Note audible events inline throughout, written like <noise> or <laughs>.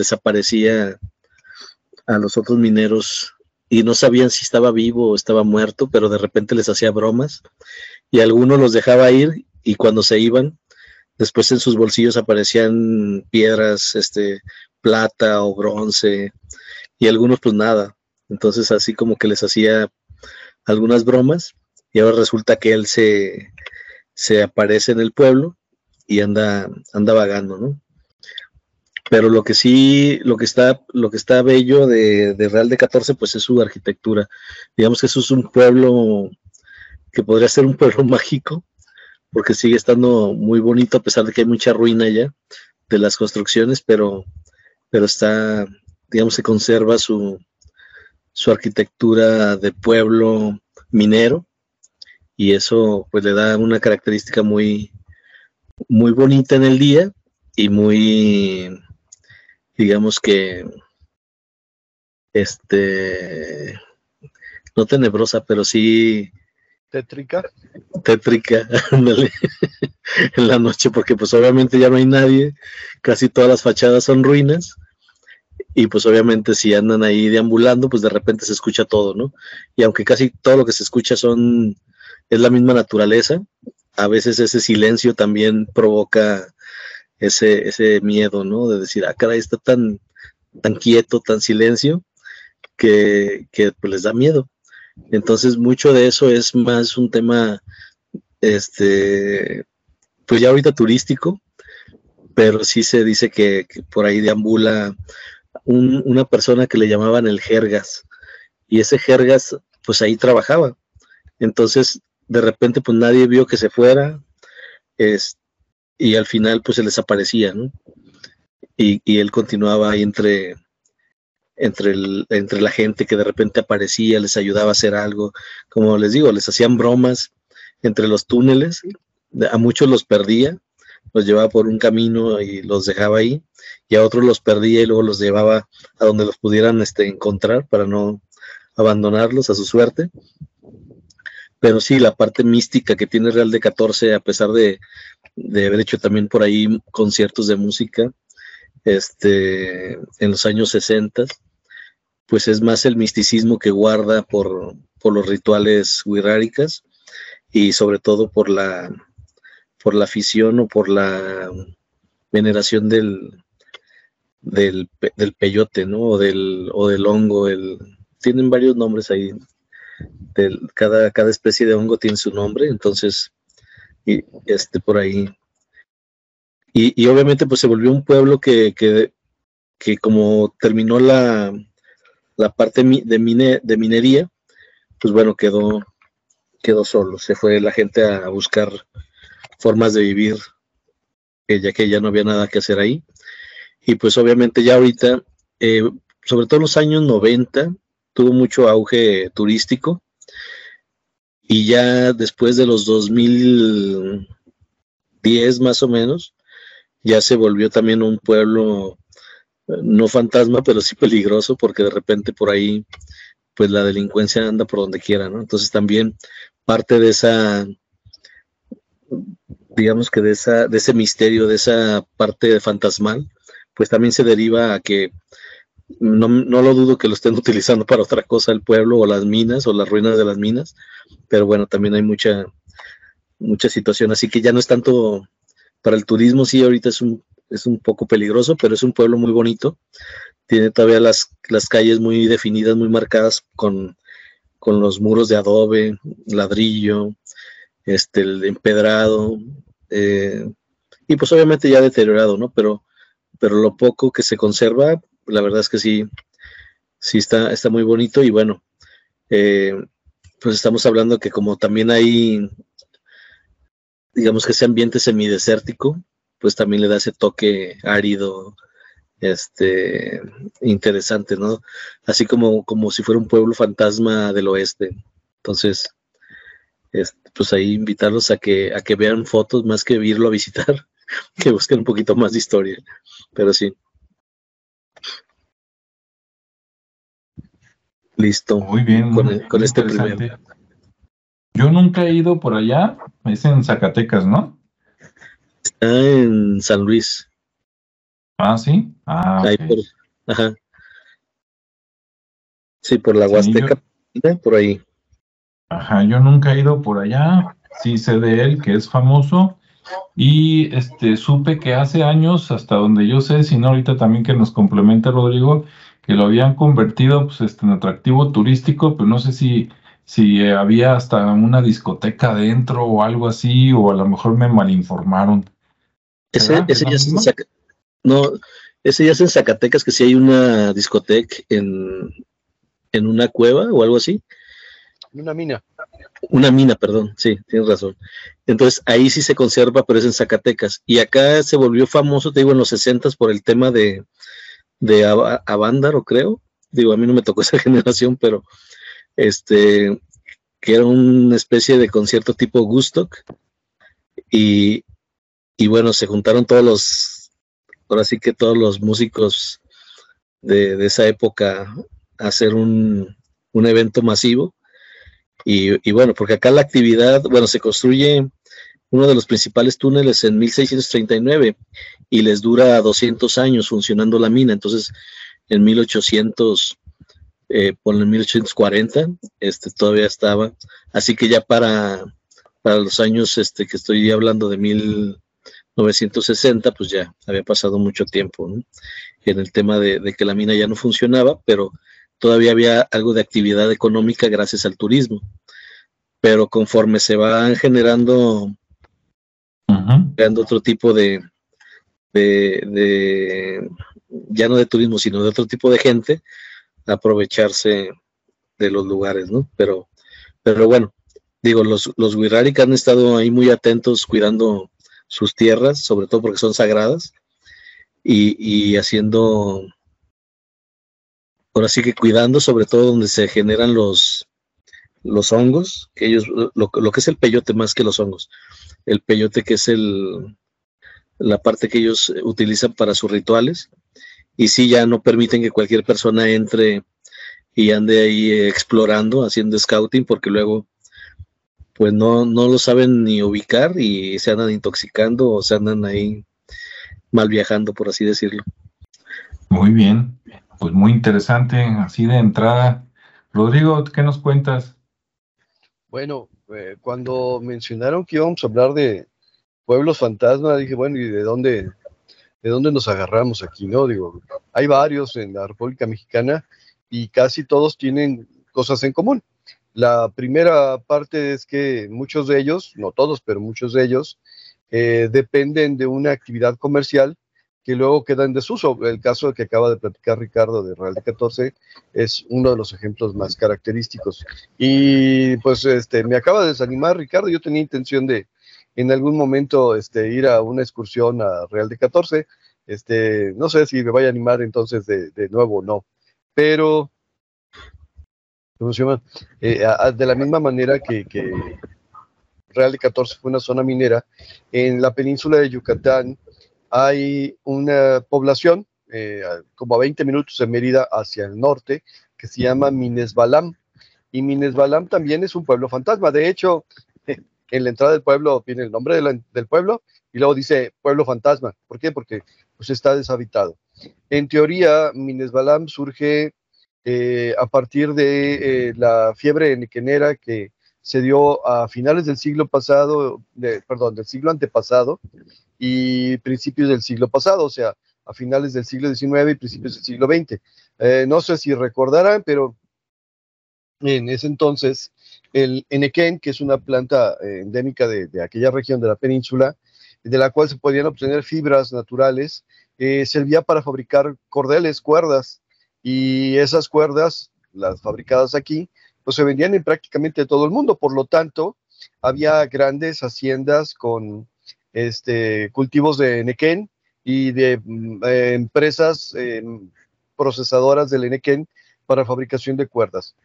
les aparecía a los otros mineros y no sabían si estaba vivo o estaba muerto, pero de repente les hacía bromas y algunos los dejaba ir y cuando se iban, después en sus bolsillos aparecían piedras, este, plata o bronce y algunos pues nada. Entonces así como que les hacía algunas bromas y ahora resulta que él se, se aparece en el pueblo y anda, anda vagando, ¿no? Pero lo que sí, lo que está, lo que está bello de, Real de 14, pues es su arquitectura. Digamos que eso es un pueblo que podría ser un pueblo <laughs> mágico, porque sigue estando muy bonito, a pesar de que hay mucha ruina ya de las construcciones, pero, pero está, digamos, se conserva su, su arquitectura de pueblo minero, y eso pues le da una característica muy, muy bonita en el día y muy, digamos que, este, no tenebrosa, pero sí... Tétrica. Tétrica, <laughs> <laughs> en la noche, porque pues obviamente ya no hay nadie, casi todas las fachadas son ruinas, y pues obviamente si andan ahí deambulando, pues de repente se escucha todo, ¿no? Y aunque casi todo lo que se escucha son, es la misma naturaleza, a veces ese silencio también provoca ese, ese miedo, ¿no? De decir, ah, caray, está tan, tan quieto, tan silencio, que, que pues, les da miedo. Entonces, mucho de eso es más un tema, este, pues ya ahorita turístico, pero sí se dice que, por ahí deambula una persona que le llamaban el Jergas, y ese Jergas, pues ahí trabajaba. Entonces, de repente, pues nadie vio que se fuera, este, y al final pues se les aparecía, ¿no? Y, él continuaba ahí entre, entre, entre la gente que de repente aparecía, les ayudaba a hacer algo, como les digo, les hacían bromas entre los túneles, a muchos los perdía, los llevaba por un camino y los dejaba ahí, y a otros los perdía y luego los llevaba a donde los pudieran este, encontrar para no abandonarlos a su suerte. Pero sí, la parte mística que tiene Real de 14, a pesar de, de haber hecho también por ahí conciertos de música este, en los años 60, pues es más el misticismo que guarda por, por los rituales wixárikas y sobre todo por la, por la afición o por la veneración del, del, del peyote, ¿no? O del, o del hongo, el, tienen varios nombres ahí. Cada, cada especie de hongo tiene su nombre, entonces y este por ahí. Y, obviamente pues se volvió un pueblo que, que, que como terminó la, la parte de, mine, de minería, pues bueno, quedó, quedó solo. Se fue la gente a buscar formas de vivir, ya que ya no había nada que hacer ahí. Y pues obviamente ya ahorita, eh, sobre todo en los años 90, tuvo mucho auge turístico y ya después de los 2010 más o menos, ya se volvió también un pueblo eh, no fantasma, <laughs> pero sí peligroso, porque de repente por ahí, pues la delincuencia anda por donde quiera, ¿no? Entonces también parte de esa, digamos que de esa, de ese misterio, de esa parte fantasmal, pues también se deriva a que no, no, lo dudo que lo estén <laughs> utilizando para otra cosa el pueblo o las minas o las ruinas de las minas, pero bueno, también hay mucha, mucha situación, así que ya no es tanto para el turismo, sí, ahorita es un, es un poco peligroso, pero es un pueblo muy bonito, tiene todavía las, las calles muy definidas, muy marcadas con, con los muros de adobe, ladrillo, este, el empedrado, eh, y pues obviamente ya deteriorado, ¿no? Pero, pero lo poco que se conserva, la verdad es que sí, sí está, está muy bonito y bueno, eh, pues estamos hablando que como también hay, digamos que ese ambiente semidesértico, pues también le da ese toque árido, este, interesante, ¿no? Así como, como si fuera un pueblo fantasma del oeste. Entonces, este, pues ahí invitarlos a que, a que vean fotos más que irlo a visitar, <laughs> que busquen un poquito más de historia. Pero sí. Listo. Muy bien. Con, este primero. Yo nunca he ido por allá. Es en Zacatecas, ¿no? Está en San Luis. Ah, sí. Ah, ahí por, ajá. Sí, por la Huasteca, por ahí. Ajá, yo nunca he ido por allá. Sí sé de él, que es famoso. Y este supe que hace años, hasta donde yo sé, sino ahorita también que nos complementa Rodrigo, que lo habían convertido pues, este, en atractivo turístico, pero no sé si, si había hasta una discoteca dentro o algo así, o a lo mejor me malinformaron. Ese, ese ya es en no, ese ya es en Zacatecas, que sí hay una discoteca en, en una cueva o algo así. Una mina. Una mina, perdón, sí, tienes razón. Entonces ahí sí se conserva, pero es en Zacatecas. Y acá se volvió famoso, te digo, en los 60 por el tema de, de Avándaro, creo. Digo, a mí no me tocó <laughs> esa generación, pero este, que era una especie de concierto tipo Gustock. Y, y bueno, se juntaron todos los, ahora sí que todos los músicos de, de esa época a hacer un, un evento masivo y, bueno, porque acá la actividad, bueno, se construye uno de los principales túneles en 1639 y les dura 200 años funcionando la mina. Entonces, en 1800, eh, por el 1840, este, todavía estaba. Así que ya para, para los años este, que estoy hablando de 1960, pues ya había pasado mucho tiempo en el tema de, de que la mina ya no funcionaba, pero todavía había algo de actividad económica gracias al turismo. Pero conforme se van generando, otro tipo de, ya no de turismo, sino de otro tipo de gente, aprovecharse de los lugares, ¿no? Pero, pero bueno, digo, los, los han estado ahí muy atentos cuidando sus tierras, sobre todo porque son sagradas, y, y haciendo ahora sí que cuidando sobre todo donde se generan los, los hongos, que ellos, lo, que es el peyote más que los hongos, el peyote que es el, la parte que ellos utilizan para sus rituales, y sí ya no permiten que cualquier persona entre y ande ahí explorando, haciendo scouting, porque luego pues no, no lo saben ni ubicar y se andan intoxicando o se andan ahí mal viajando, por así decirlo. Muy bien pues muy interesante, así de entrada. Rodrigo, ¿qué nos cuentas? Bueno, eh, cuando mencionaron que íbamos a hablar de pueblos fantasma, dije, bueno, ¿y de dónde, de dónde nos agarramos aquí? No, digo, hay varios en la República Mexicana y casi todos tienen cosas en común. La primera parte es que muchos de ellos, no todos, pero muchos de ellos, eh, dependen de una actividad comercial que luego queda en desuso. El caso que acaba de platicar Ricardo de Real de 14 es uno de los ejemplos más característicos. Y pues este, me acaba de desanimar Ricardo, yo tenía intención de en algún momento este, ir a una excursión a Real de 14. Este, no sé si me vaya a animar entonces de, de nuevo o no, pero ¿cómo se llama? Eh, de la misma manera que, que Real de 14 fue una zona minera, en la península de Yucatán hay una población eh, como a 20 minutos de Mérida hacia el norte que se llama Minesbalam. Y Minesbalam también es un pueblo fantasma. De hecho, <laughs> en la entrada del pueblo viene el nombre del pueblo y luego dice pueblo fantasma. ¿Por qué? Porque pues, está deshabitado. En teoría, Minesbalam surge eh, a partir de eh, la fiebre nequenera que se dio a finales del siglo pasado, perdón, del siglo antepasado, y principios del siglo pasado, o sea, a finales del siglo XIX y principios del siglo XX. Eh, no sé si recordarán, pero en ese entonces el enequén, que es una planta eh, endémica de, aquella región de la península, de la cual se podían obtener fibras naturales, eh, servía para fabricar cordeles, cuerdas, y esas cuerdas, las fabricadas aquí, pues se vendían en prácticamente todo el mundo, por lo tanto, había grandes haciendas con este, cultivos de nequén y de mm, eh, empresas em, procesadoras del nequén para fabricación de cuerdas.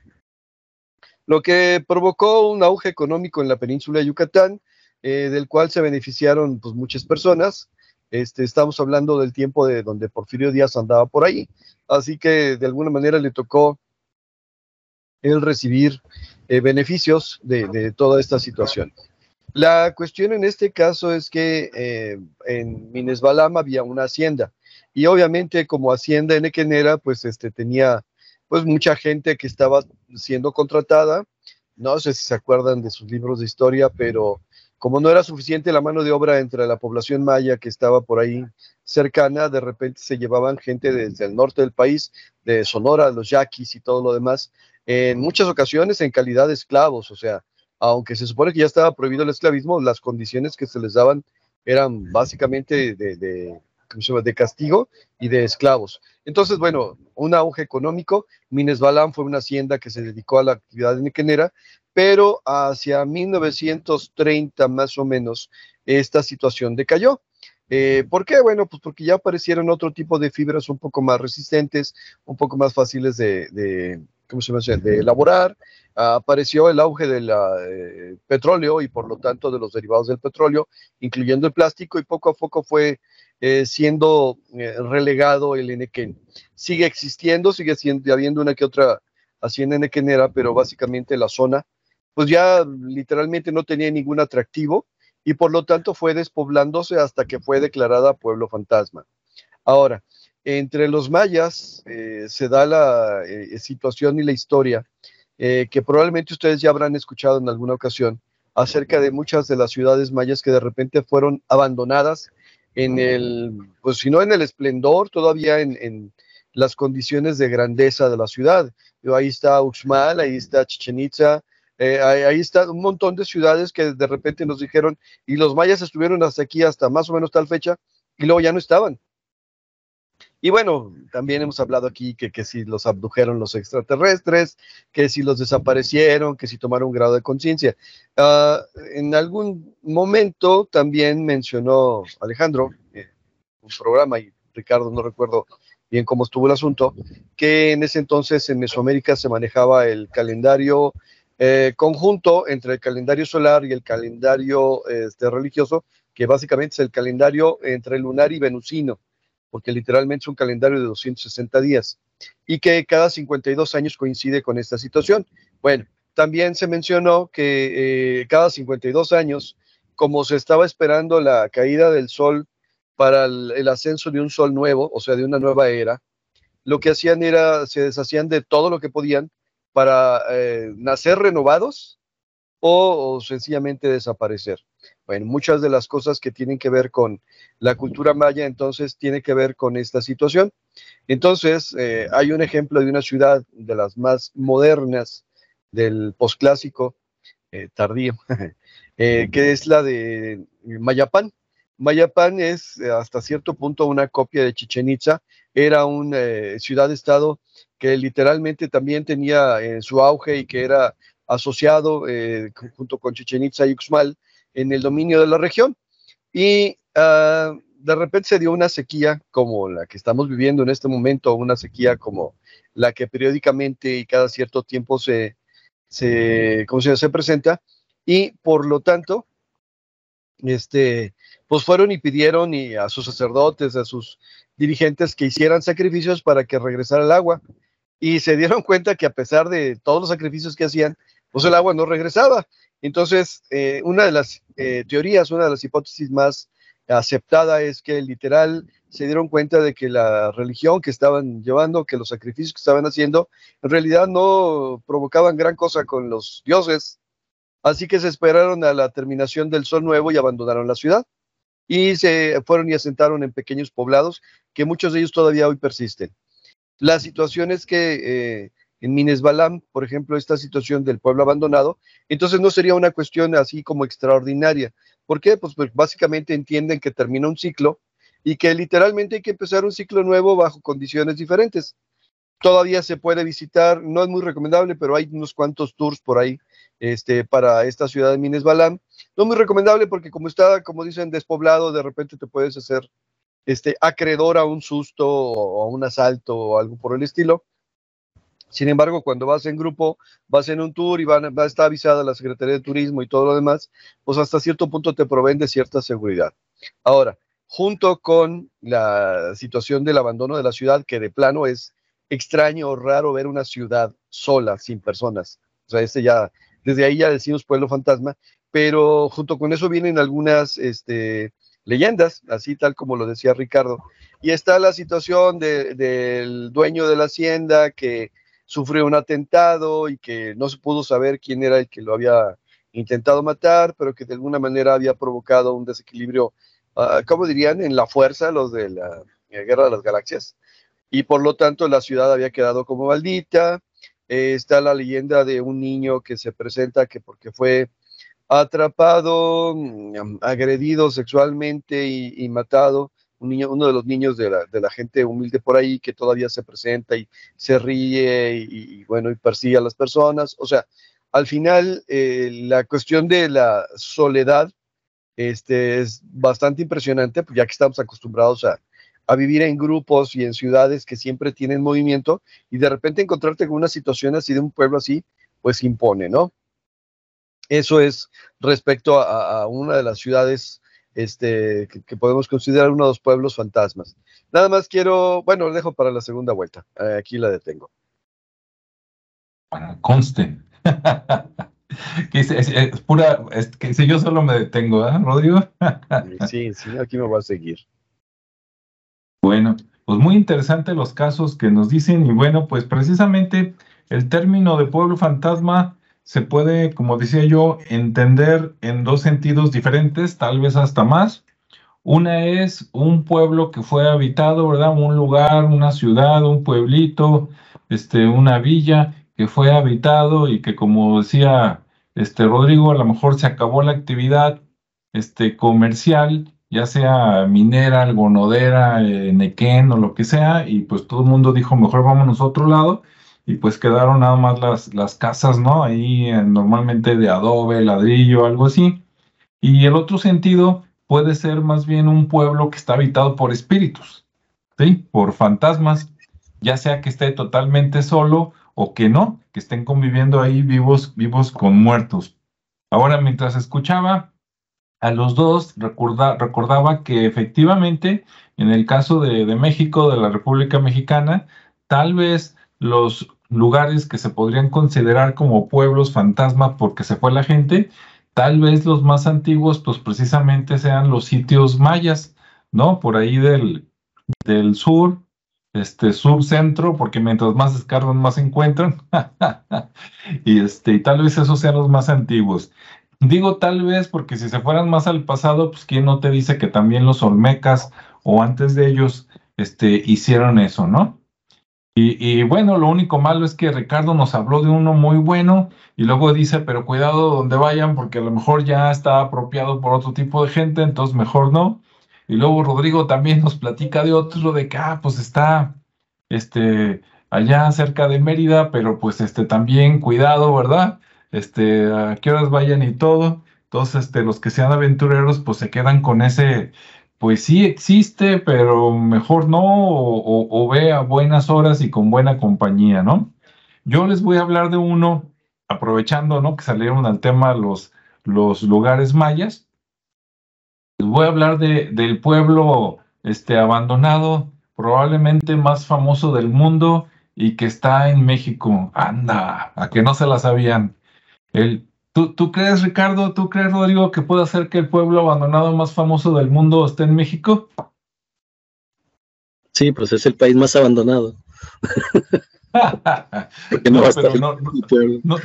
Lo que provocó un auge económico en la península de Yucatán, eh, del cual se beneficiaron pues, muchas personas. Este, estamos hablando del tiempo de donde Porfirio Díaz andaba por ahí, así que de alguna manera le tocó el recibir eh, beneficios de, toda esta situación. La cuestión en este caso es que eh, en Minesbalam había una hacienda y obviamente como hacienda en Equenera, pues este tenía pues mucha gente que estaba siendo contratada, no sé si se acuerdan de sus libros de historia, pero como no era suficiente la mano de obra entre la población maya que estaba por ahí cercana, de repente se llevaban gente desde el norte del país, de Sonora, los yaquis y todo lo demás, en muchas ocasiones en calidad de esclavos, o sea, aunque se supone que ya estaba prohibido el esclavismo, las condiciones que se les daban eran básicamente de, de, de castigo y de esclavos. Entonces, bueno, un auge económico. Mines Balam fue una hacienda que se dedicó a la actividad nequenera, pero hacia 1930 más o menos esta situación decayó. Eh, ¿Por qué? Bueno, pues porque ya aparecieron otro tipo de fibras un poco más resistentes, un poco más fáciles de, ¿cómo se llama? de elaborar. apareció el auge del eh, petróleo y por lo tanto de los derivados del petróleo, incluyendo el plástico, y poco a poco fue eh, siendo relegado el enequén. Sigue existiendo, sigue siendo, habiendo una que otra hacienda enequenera, pero básicamente la zona pues ya literalmente no tenía ningún atractivo y por lo tanto fue despoblándose hasta que fue declarada pueblo fantasma. Ahora, entre los mayas eh, se da la eh, situación y la historia eh, que probablemente ustedes ya habrán escuchado en alguna ocasión acerca de muchas de las ciudades mayas que de repente fueron abandonadas en el, pues si no en el esplendor, todavía en, las condiciones de grandeza de la ciudad. Ahí está Uxmal, ahí está Chichen Itza, eh, ahí, está un montón de ciudades que de repente nos dijeron, y los mayas estuvieron hasta aquí, hasta más o menos tal fecha, y luego ya no estaban. Y bueno, también hemos hablado aquí que, que si los abdujeron los extraterrestres, que si los desaparecieron, que si tomaron un grado de conciencia. Ah, en algún momento también mencionó Alejandro, eh, un programa, y Ricardo, no recuerdo bien cómo estuvo el asunto, que en ese entonces en Mesoamérica se manejaba el calendario eh, conjunto entre el calendario solar y el calendario este, religioso, que básicamente es el calendario entre lunar y venusino, porque literalmente es un calendario de 260 días, y que cada 52 años coincide con esta situación. Bueno, también se mencionó que eh, cada 52 años, como se estaba esperando la caída del sol para el ascenso de un sol nuevo, o sea, de una nueva era, lo que hacían era, se deshacían de todo lo que podían para eh, nacer renovados o, sencillamente desaparecer. Bueno, muchas de las cosas que tienen que ver con la cultura maya, entonces, tiene que ver con esta situación. Entonces, eh, hay un ejemplo de una ciudad de las más modernas del posclásico eh, tardío, <laughs> que es la de Mayapán. Mayapán es hasta cierto punto una copia de Chichen Itza, era una ciudad-estado que literalmente también tenía en su auge y que era asociado eh, junto con Chichen Itza y Uxmal en el dominio de la región. Y ah, de repente se dio una sequía como la que estamos viviendo en este momento, una sequía como la que periódicamente y cada cierto tiempo se, se, se, se presenta, y por lo tanto, este, pues fueron y pidieron y a sus sacerdotes, a sus dirigentes que hicieran sacrificios para que regresara el agua y se dieron cuenta que a pesar de todos los sacrificios que hacían, pues el agua no regresaba. Entonces, eh, una de las eh, teorías, una de las hipótesis más aceptada es que literal se dieron cuenta de que la religión que estaban llevando, que los sacrificios que estaban haciendo, en realidad no provocaban gran cosa con los dioses. Así que se esperaron a la terminación del sol nuevo y abandonaron la ciudad. Y se fueron y asentaron en pequeños poblados que muchos de ellos todavía hoy persisten. La situación es que eh, en Minesbalam, por ejemplo, esta situación del pueblo abandonado, entonces no sería una cuestión así como extraordinaria. ¿Por qué? Pues, pues básicamente entienden que termina un ciclo y que literalmente hay que empezar un ciclo nuevo bajo condiciones diferentes. Todavía se puede visitar, no es muy recomendable, pero hay unos cuantos tours por ahí este, para esta ciudad de Minesbalam. No muy recomendable porque como está, como dicen, despoblado, de repente te puedes hacer este, acreedor a un susto o a un asalto o algo por el estilo. Sin embargo, cuando vas en grupo, vas en un tour y va a estar avisada la Secretaría de Turismo y todo lo demás, pues hasta cierto punto te proveen de cierta seguridad. Ahora, junto con la situación del abandono de la ciudad, que de plano es extraño o raro ver una ciudad sola, sin personas. O sea, este ya, desde ahí ya decimos pueblo fantasma, pero junto con eso vienen algunas este, leyendas, así tal como lo decía Ricardo. Y está la situación del dueño de la hacienda que sufrió un atentado y que no se pudo saber quién era el que lo había intentado matar, pero que de alguna manera había provocado un desequilibrio, uh, ¿cómo dirían? En la fuerza, los de la, Guerra de las Galaxias. Y por lo tanto la ciudad había quedado como maldita. Eh, está la leyenda de un niño que se presenta que porque fue atrapado, mm, agredido sexualmente y, matado, niño, uno de los niños de la, gente humilde por ahí que todavía se presenta y se ríe y, bueno, y persigue a las personas. O sea, al final eh, la cuestión de la soledad este, es bastante impresionante, pues ya que estamos acostumbrados a vivir en grupos y en ciudades que siempre tienen movimiento y de repente encontrarte con una situación así de un pueblo así, pues impone, ¿no? Eso es respecto a, una de las ciudades este, que, podemos considerar uno de los pueblos fantasmas. Nada más quiero, bueno, lo dejo para la segunda vuelta. Eh, aquí la detengo. Para conste. <laughs> que es, pura, que si yo solo me detengo, ¿eh, Rodrigo? sí, sí, aquí me voy a seguir. Bueno, pues muy interesante los casos que nos dicen y bueno, pues precisamente el término de pueblo fantasma se puede, como decía yo, entender en dos sentidos diferentes, tal vez hasta más. Una es un pueblo que fue habitado, ¿verdad? Un lugar, una ciudad, un pueblito, este, una villa que fue habitado y que, como decía este Rodrigo, a lo mejor se acabó la actividad este, comercial, ya sea minera, algonodera, eh, nequén o lo que sea, y pues todo el mundo dijo, mejor vámonos a otro lado y pues quedaron nada más las, las casas, ¿no? Ahí eh, normalmente de adobe, ladrillo, algo así. Y el otro sentido puede ser más bien un pueblo que está habitado por espíritus, ¿sí? Por fantasmas, ya sea que esté totalmente solo o que no, que estén conviviendo ahí vivos, vivos con muertos. Ahora, mientras escuchaba a los dos, recordaba que efectivamente, en el caso de, de México, de la República Mexicana, tal vez los lugares que se podrían considerar como pueblos fantasma porque se fue la gente, tal vez los más antiguos, pues precisamente sean los sitios mayas, ¿no? Por ahí del, del sur, este sur-centro, porque mientras más escarban, más se encuentran. <laughs> y, este, y tal vez esos sean los más antiguos. Digo tal vez porque si se fueran más al pasado, pues quién no te dice que también los olmecas o antes de ellos este, hicieron eso, ¿no? Y, bueno, lo único malo es que Ricardo nos habló de uno muy bueno y luego dice, pero cuidado donde vayan porque a lo mejor ya está apropiado por otro tipo de gente, entonces mejor no. Y luego Rodrigo también nos platica de otro de que, ah, pues está este, allá cerca de Mérida, pero pues este, también cuidado, ¿verdad? Este, a qué horas vayan y todo. Entonces, este, los que sean aventureros, pues se quedan con ese pues sí existe, pero mejor no, o, ve a buenas horas y con buena compañía, ¿no? Yo les voy a hablar de uno, aprovechando, ¿no? Que salieron al tema los, los lugares mayas. Les voy a hablar de, del pueblo este, abandonado, probablemente más famoso del mundo y que está en México. Anda, a que no se la sabían. El ¿Tú, crees, Ricardo, tú crees, Rodrigo, que puede hacer que el pueblo abandonado más famoso del mundo esté en México? Sí, pues es el país más abandonado. <laughs>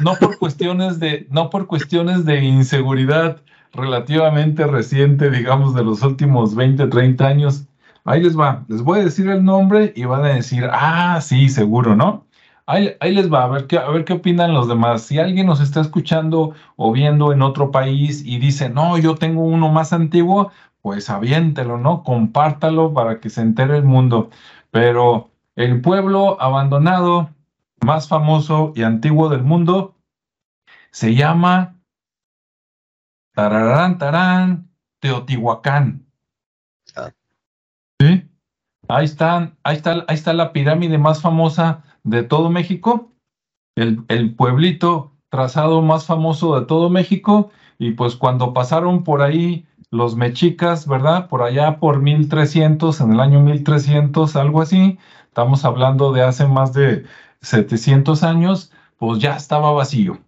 no, por cuestiones de, no por cuestiones de inseguridad relativamente reciente, digamos, de los últimos 20, 30 años. Ahí les va, les voy a decir el nombre y van a decir, ah, sí, seguro, ¿no? Ahí, les va, a ver, qué, a ver qué opinan los demás. Si alguien nos está escuchando o viendo en otro país y dice, no, yo tengo uno más antiguo, pues aviéntelo, ¿no? Compártalo para que se entere el mundo. Pero el pueblo abandonado más famoso y antiguo del mundo se llama Tararán, Tarán, Teotihuacán. Ah. ¿Sí? Ahí están, ahí está, ahí está la pirámide más famosa de todo México, el, el pueblito trazado más famoso de todo México, y pues cuando pasaron por ahí los mexicas, ¿verdad? Por allá por 1300, en el año 1300, algo así, estamos hablando de hace más de 700 años, pues ya estaba vacío,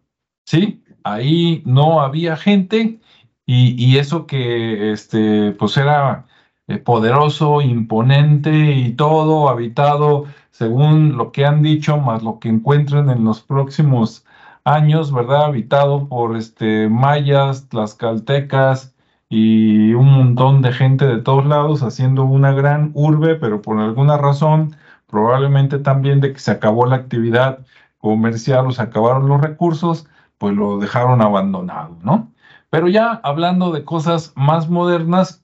¿sí? Ahí no había gente y, eso que este, pues era eh, poderoso, imponente y todo habitado según lo que han dicho, más lo que encuentren en los próximos años, ¿verdad? Habitado por este, mayas, tlaxcaltecas y un montón de gente de todos lados haciendo una gran urbe, pero por alguna razón, probablemente también de que se acabó la actividad comercial o se acabaron los recursos, pues lo dejaron abandonado, ¿no? Pero ya hablando de cosas más modernas,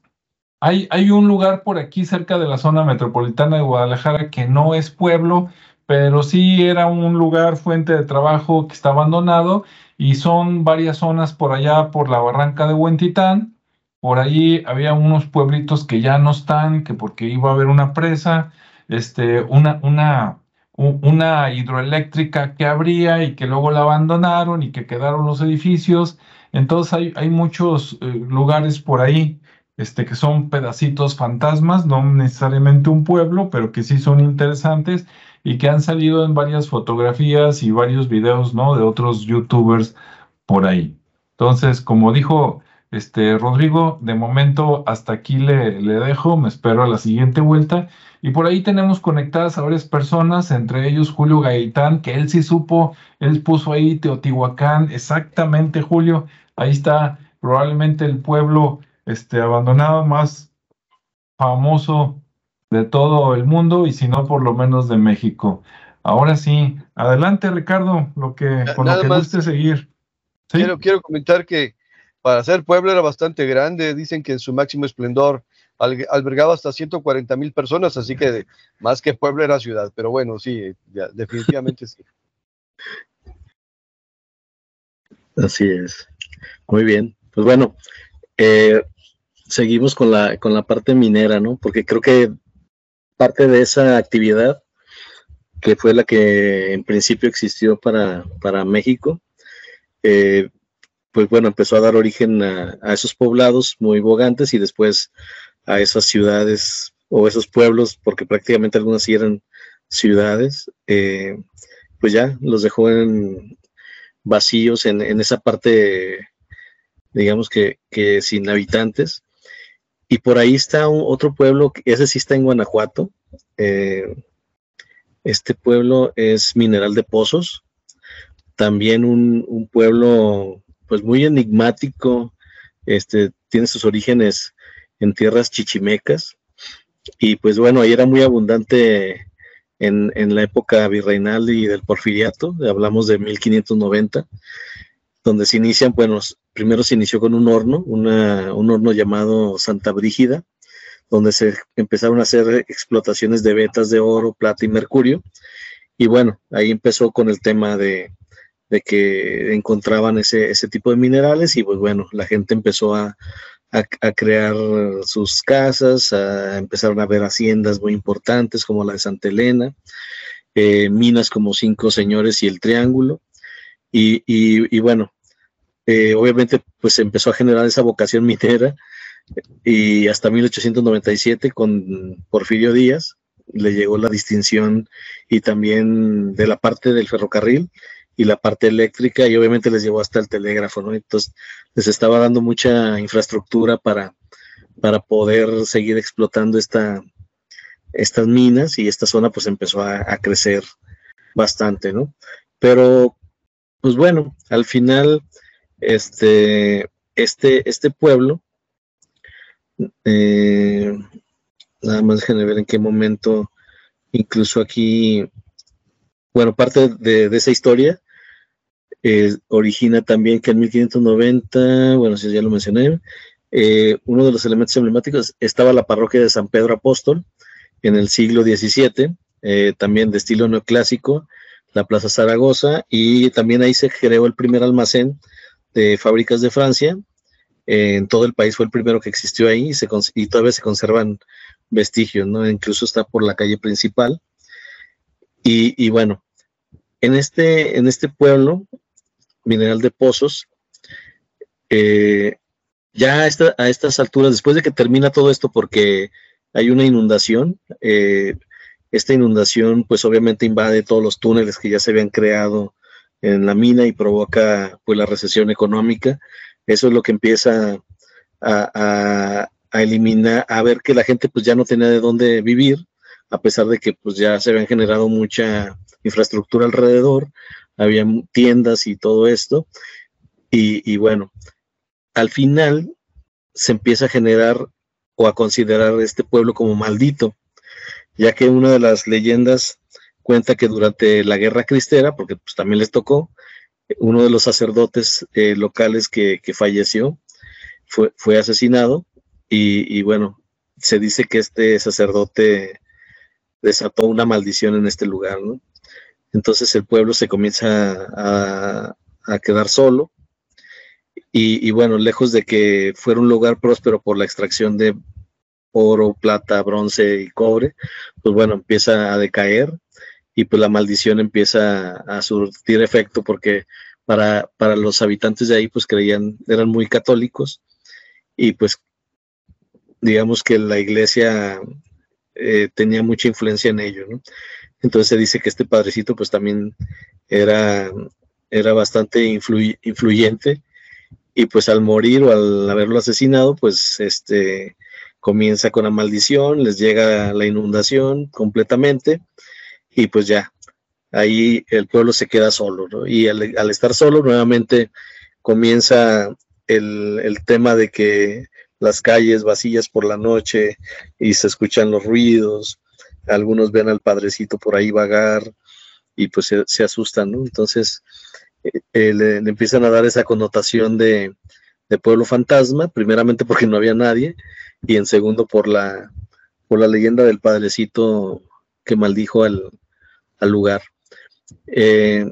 hay, un lugar por aquí cerca de la zona metropolitana de Guadalajara que no es pueblo, pero sí era un lugar fuente de trabajo que está abandonado y son varias zonas por allá por la barranca de Huentitán. Por ahí había unos pueblitos que ya no están, que porque iba a haber una presa, este, una, una, una hidroeléctrica que habría y que luego la abandonaron y que quedaron los edificios entonces hay, hay muchos eh, lugares por ahí este, que son pedacitos fantasmas, no necesariamente un pueblo, pero que sí son interesantes y que han salido en varias fotografías y varios videos ¿no? de otros youtubers por ahí. Entonces, como dijo este, Rodrigo, de momento hasta aquí le, le dejo, me espero a la siguiente vuelta. Y por ahí tenemos conectadas a varias personas, entre ellos Julio Gaitán, que él sí supo, él puso ahí Teotihuacán, exactamente Julio, ahí está probablemente el pueblo este, abandonado más famoso de todo el mundo y si no por lo menos de México. Ahora sí, adelante Ricardo, lo que con lo que guste seguir. Quiero, quiero comentar que para ser pueblo era bastante grande, dicen que en su máximo esplendor albergaba hasta 140 mil personas, así que más que pueblo era ciudad, pero bueno, sí, definitivamente sí. Así es. Muy bien. Pues bueno, eh, seguimos con la, con la parte minera, ¿no? Porque creo que parte de esa actividad, que fue la que en principio existió para, para México, eh, pues bueno, empezó a dar origen a, esos poblados muy bogantes y después a esas ciudades o esos pueblos, porque prácticamente algunas sí eran ciudades, eh, pues ya los dejó en vacíos en, esa parte, digamos que, sin habitantes. Y por ahí está otro pueblo, ese sí está en Guanajuato. Eh, este pueblo es Mineral de Pozos, también un, pueblo pues muy enigmático, este, tiene sus orígenes en tierras chichimecas y pues bueno, ahí era muy abundante en, en la época virreinal y del porfiriato, hablamos de 1590, donde se inician, bueno, primero se inició con un horno, un horno llamado Santa Brígida, donde se empezaron a hacer explotaciones de vetas de oro, plata y mercurio. Y bueno, ahí empezó con el tema de, de que encontraban ese, ese tipo de minerales y pues bueno, la gente empezó a, crear sus casas, a, empezaron a ver haciendas muy importantes como la de Santa Elena, eh, minas como Cinco Señores y el Triángulo y, bueno, eh, obviamente pues empezó a generar esa vocación <laughs> minera y hasta 1897 con Porfirio Díaz le llegó la distinción y también de la parte del ferrocarril y la parte eléctrica y obviamente les llevó hasta el telégrafo, ¿no? Entonces les estaba dando mucha infraestructura para, para poder seguir explotando esta, estas minas y esta zona pues empezó a, crecer bastante, ¿no? Pero, pues bueno, al final, este, este, este pueblo, eh, nada más déjenme ver en qué momento, incluso aquí, bueno, parte de, esa historia origina también que en 1590, bueno, si ya lo mencioné, eh, uno de los elementos emblemáticos estaba la parroquia de San Pedro Apóstol en el siglo XVII, eh, también de estilo neoclásico, la Plaza Zaragoza, y también ahí se creó el primer almacén fábricas de Francia. en todo el país fue el primero que existió ahí y, se, y todavía se conservan vestigios, ¿no? Incluso está por la calle principal. Y, bueno, en este, en este pueblo mineral de pozos. Eh, ya a, estas alturas, después de que termina todo esto, porque hay una inundación, eh, esta inundación pues obviamente invade todos los túneles que ya se habían creado en la mina y provoca pues la recesión económica. Eso es lo que empieza a, eliminar, a ver que la gente pues ya no tenía de dónde vivir, a pesar de que pues ya se habían generado mucha infraestructura alrededor, había tiendas y todo esto. Y, bueno, al final se empieza a generar o a considerar este pueblo como maldito, ya que una de las leyendas cuenta que durante la guerra cristera, porque pues también les tocó, uno de los sacerdotes eh, locales que, falleció fue, fue asesinado y, bueno, se dice que este sacerdote desató una maldición en este lugar, ¿no? Entonces el pueblo se comienza a, a quedar solo y, bueno, lejos de que fuera un lugar próspero por la extracción de oro, plata, bronce y cobre, pues bueno, empieza a decaer y pues la maldición empieza a surtir efecto porque para, para los habitantes de ahí pues creían, eran muy católicos y pues digamos que la iglesia eh, tenía mucha influencia en ello. Entonces se dice que este padrecito pues también era, era bastante influyente y pues al morir o al haberlo asesinado, pues este comienza con la maldición, les llega la inundación completamente y pues ya, ahí el pueblo se queda solo, ¿no? Y al, estar solo, nuevamente comienza el, el, tema de que las calles vacías por la noche y se escuchan los ruidos, algunos ven al padrecito por ahí vagar y pues se, asustan, ¿no? Entonces, eh, le, empiezan a dar esa connotación de, pueblo fantasma, primeramente porque no había nadie, y en segundo por la, por la leyenda del padrecito que maldijo al, lugar. Eh,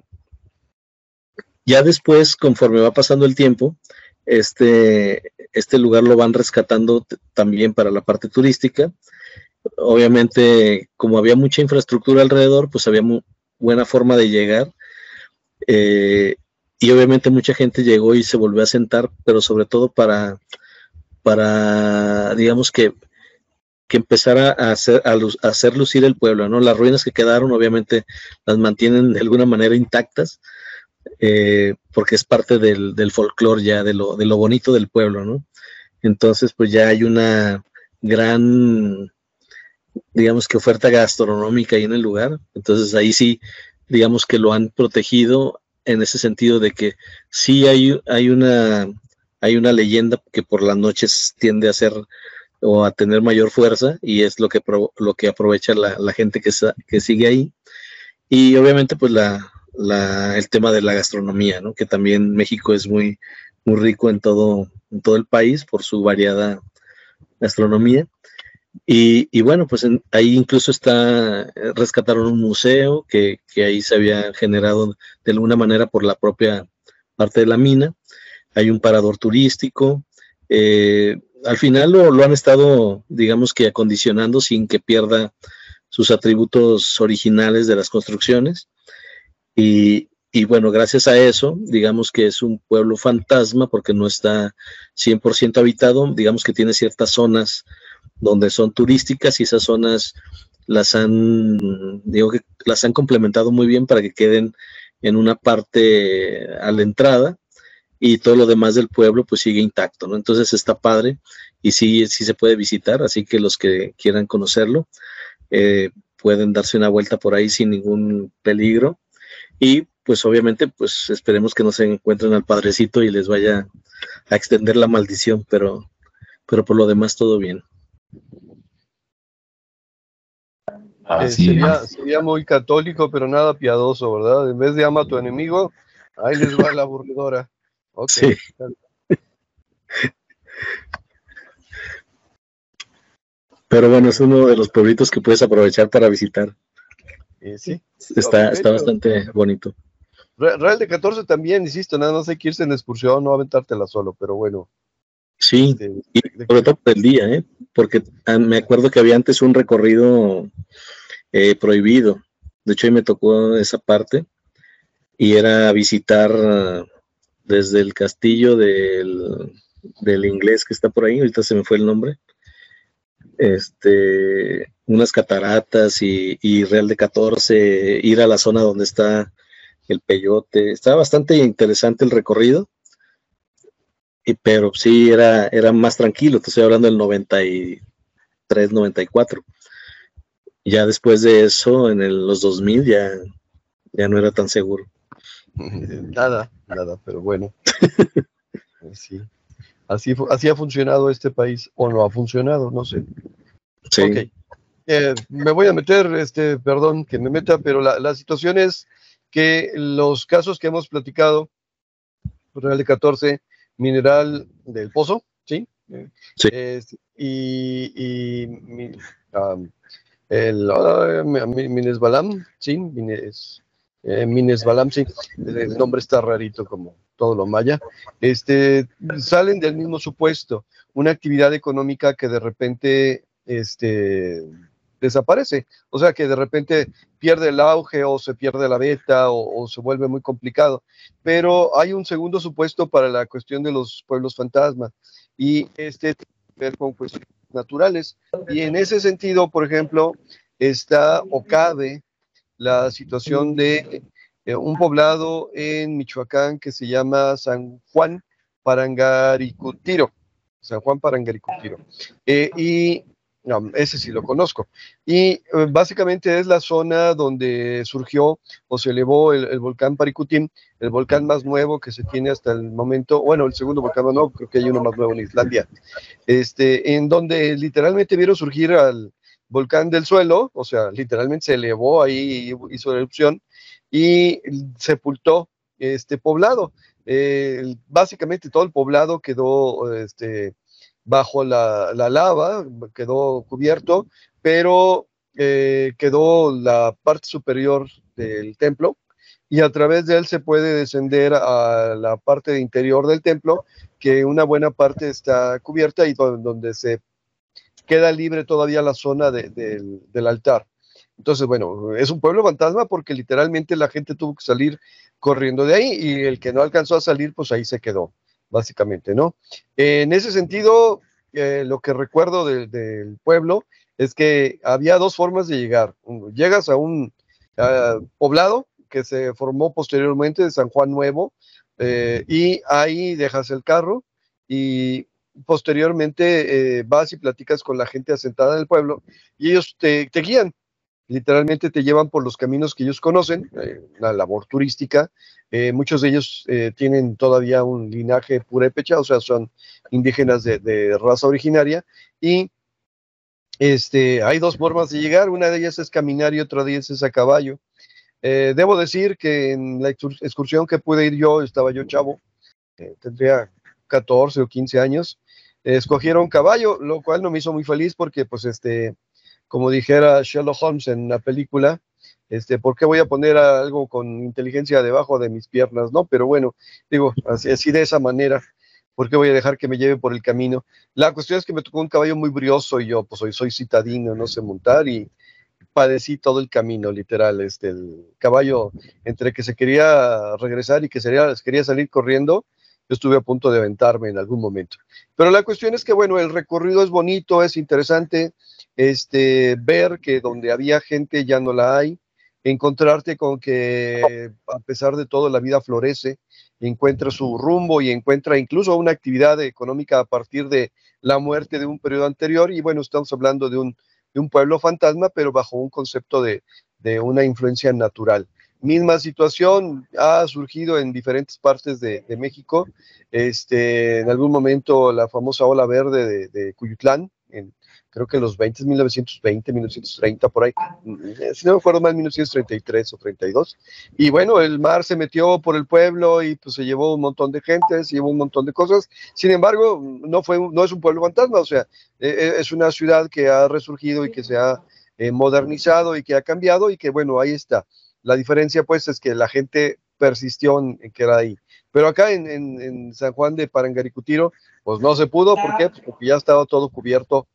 ya después, conforme va pasando el tiempo, este, este lugar lo van rescatando también para la parte turística. Obviamente, como había mucha infraestructura alrededor, pues había buena forma de llegar eh, y obviamente mucha gente llegó y se volvió a sentar, pero sobre todo para, para digamos que, que empezara a hacer, a, hacer lucir el pueblo, ¿no? Las ruinas que quedaron obviamente las mantienen de alguna manera intactas, eh, porque es parte del, del folclore ya, de lo, de lo bonito del pueblo, ¿no? Entonces, pues ya hay una gran, digamos que oferta gastronómica ahí en el lugar. Entonces ahí sí digamos que lo han protegido en ese sentido de que sí hay, hay, una, hay una leyenda que por las noches tiende a ser o a tener mayor fuerza y es lo que, lo que aprovecha la, gente que, que sigue ahí. Y obviamente pues la, la, el tema de la gastronomía, ¿no? que también México es muy, muy rico en todo, en todo el país por su variada gastronomía. Y, bueno, pues ahí incluso está, eh, rescataron un museo que, ahí se había generado de alguna manera por la propia parte de la mina. Hay un parador turístico. Eh, al final lo, han estado, digamos que acondicionando sin que pierda sus atributos originales de las construcciones. Y, y bueno, gracias a eso, digamos que es un pueblo fantasma porque no está 100% habitado, digamos que tiene ciertas zonas donde son turísticas y esas zonas las han, digo que las han complementado muy bien para que queden en una parte a la entrada y todo lo demás del pueblo pues sigue intacto, ¿no? Entonces está padre y sí, sí se puede visitar, así que los que quieran conocerlo eh, pueden darse una vuelta por ahí sin ningún peligro y pues obviamente pues esperemos que no se encuentren al padrecito y les vaya a extender la maldición, pero, pero por lo demás todo bien. Eh, sería, muy católico, pero nada piadoso, ¿verdad? En vez de ama a tu enemigo, ahí les va la aburridora. Sí. Pero bueno, es uno de los pueblitos que puedes aprovechar para visitar. Eh, sí. Está, está bastante bonito. Real de 14 también, insisto, nada más hay que irse en excursión, no aventártela solo, pero bueno. Sí, este, y sobre todo por el día, ¿eh? porque ah, me acuerdo que había antes un recorrido eh, prohibido. De hecho, ahí me tocó esa parte y era visitar desde el castillo del, del, inglés que está por ahí, ahorita se me fue el nombre, este, unas cataratas y, y Real de 14, ir a la zona donde está el peyote. Está bastante interesante el recorrido y, pero sí era, era más tranquilo, estoy hablando del 93, 94. Ya después de eso, en los 2000, ya, ya no era tan seguro. Nada, nada, pero bueno. <laughs> sí. Así, así ha funcionado este país, o no ha funcionado, no sé. Sí. Ok. Eh, me voy a meter, este, perdón que me meta, pero la, la situación es que los casos que hemos platicado, Real de 14, mineral del pozo, ¿sí? Sí. Y y mi- el ah, mi- Minesbalam, sí, Mines, eh, Minesbalam, sí, el nombre está rarito como todo lo maya, este, salen del mismo supuesto, una actividad económica que de repente este, desaparece, o sea que de repente pierde el auge o se pierde la beta o, o se vuelve muy complicado. Pero hay un segundo supuesto para la cuestión de los pueblos fantasma y este tiene que ver con cuestiones naturales. Y en ese sentido, por ejemplo, está o cabe la situación de eh, un poblado en Michoacán que se llama San Juan Parangaricutiro. San Juan Parangaricutiro. Eh, y no, ese sí lo conozco. Y eh, básicamente es la zona donde surgió o se elevó el, volcán Paricutín, el volcán más nuevo que se tiene hasta el momento, bueno, el segundo volcán nuevo, creo que hay uno más nuevo en Islandia, este, en donde literalmente vieron surgir al volcán del suelo, o sea, literalmente se elevó ahí, hizo erupción y sepultó este poblado. Básicamente todo el poblado quedó este, bajo la, la lava, quedó cubierto, pero eh, quedó la parte superior del templo y a través de él se puede descender a la parte interior del templo, que una buena parte está cubierta y do- donde se queda libre todavía la zona de- del, altar. Entonces, bueno, es un pueblo fantasma porque literalmente la gente tuvo que salir corriendo de ahí y el que no alcanzó a salir, pues ahí se quedó, básicamente, ¿no? En ese sentido, eh, lo que recuerdo de- del pueblo es que había dos formas de llegar. Llegas a un poblado que se formó posteriormente de San Juan Nuevo eh, y ahí dejas el carro y posteriormente eh, vas y platicas con la gente asentada en el pueblo y ellos te, te guían. Literalmente te llevan por los caminos que ellos conocen, eh, una labor turística. Eh, muchos de ellos tienen todavía un linaje purépecha, o sea, son indígenas de, de raza originaria. Y este, hay dos formas de llegar, una de ellas es caminar y otra de ellas es a caballo. Debo decir que en la excur- excursión que pude ir yo, estaba yo chavo, tendría 14 o 15 años, escogieron caballo, lo cual no me hizo muy feliz porque, pues, este, como dijera Sherlock Holmes en la película, este, ¿por qué voy a poner algo con inteligencia debajo de mis piernas? No, pero bueno, digo, así, de esa manera, ¿por qué voy a dejar que me lleve por el camino? La cuestión es que me tocó un caballo muy brioso y yo, pues, soy, citadino, no sé montar y padecí todo el camino, literal, este, el caballo, entre que se quería regresar y que sería, quería salir corriendo, estuve a punto de aventarme en algún momento. Pero la cuestión es que, bueno, el recorrido es bonito, es interesante, este, ver que donde había gente ya no la hay, encontrarte con que a pesar de todo la vida florece, encuentra su rumbo y encuentra incluso una actividad económica a partir de la muerte de un periodo anterior y bueno, estamos hablando de un, de un pueblo fantasma, pero bajo un concepto de, de una influencia natural. Misma situación ha surgido en diferentes partes de, México. Este, en algún momento la famosa ola verde de, de Cuyutlán, en, creo que en los 20, 1920, 1930, por ahí, eh, si no me acuerdo mal, 1933 o 32. Y bueno, el mar se metió por el pueblo y pues se llevó un montón de gente, se llevó un montón de cosas. Sin embargo, no, fue, no es un pueblo fantasma, o sea, eh, es una ciudad que ha resurgido y que se ha eh, modernizado y que ha cambiado y que bueno, ahí está. La diferencia pues es que la gente persistió en, en que era ahí. Pero acá en, en, en, San Juan de Parangaricutiro, pues no se pudo, ¿por qué? Pues porque ya estaba todo cubierto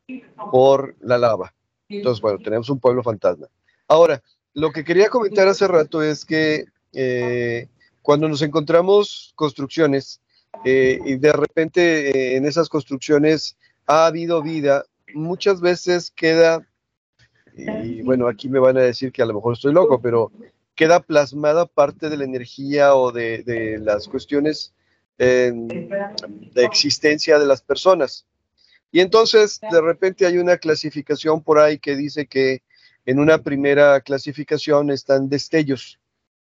por la lava. Entonces, bueno, tenemos un pueblo fantasma. Ahora, lo que quería comentar hace rato es que eh, cuando nos encontramos construcciones eh, y de repente eh, en esas construcciones ha habido vida, muchas veces queda, y bueno, aquí me van a decir que a lo mejor estoy loco, pero queda plasmada parte de la energía o de, las cuestiones de existencia de las personas. Y entonces, de repente hay una clasificación por ahí que dice que en una primera clasificación están destellos,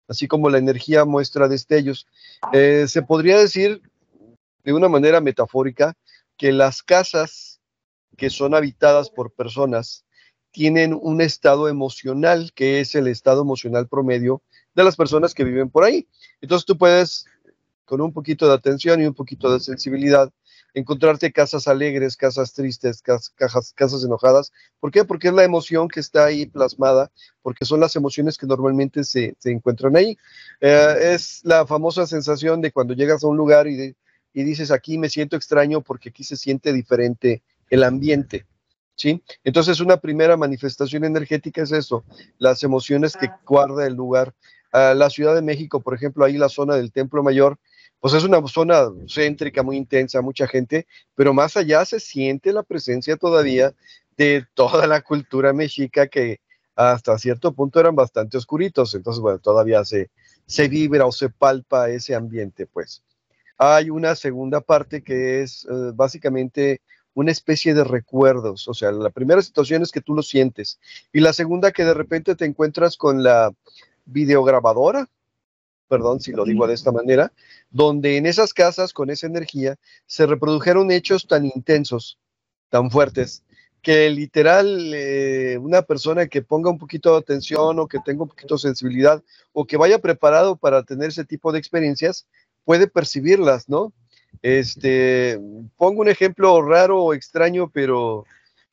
así como la energía muestra destellos. Eh, se podría decir, de una manera metafórica, que las casas que son habitadas por personas tienen un estado emocional, que es el estado emocional promedio de las personas que viven por ahí. Entonces tú puedes, con un poquito de atención y un poquito de sensibilidad, encontrarte casas alegres, casas tristes, casas, casas enojadas. ¿Por qué? Porque es la emoción que está ahí plasmada, porque son las emociones que normalmente se, encuentran ahí. Eh, es la famosa sensación de cuando llegas a un lugar y, y dices, aquí me siento extraño porque aquí se siente diferente el ambiente. ¿Sí? Entonces, una primera manifestación energética es eso, las emociones que guarda el lugar. la Ciudad de México, por ejemplo, ahí la zona del Templo Mayor, pues es una zona céntrica, muy intensa, mucha gente, pero más allá se siente la presencia todavía de toda la cultura mexica que hasta cierto punto eran bastante oscuritos, entonces, bueno, todavía se, se vibra o se palpa ese ambiente, pues. Hay una segunda parte que es eh, básicamente una especie de recuerdos, o sea, la primera situación es que tú lo sientes, y la segunda que de repente te encuentras con la videograbadora, perdón si lo digo de esta manera, donde en esas casas con esa energía se reprodujeron hechos tan intensos, tan fuertes, que literal eh, una persona que ponga un poquito de atención o que tenga un poquito de sensibilidad o que vaya preparado para tener ese tipo de experiencias puede percibirlas, ¿no? Este, pongo un ejemplo raro o extraño, pero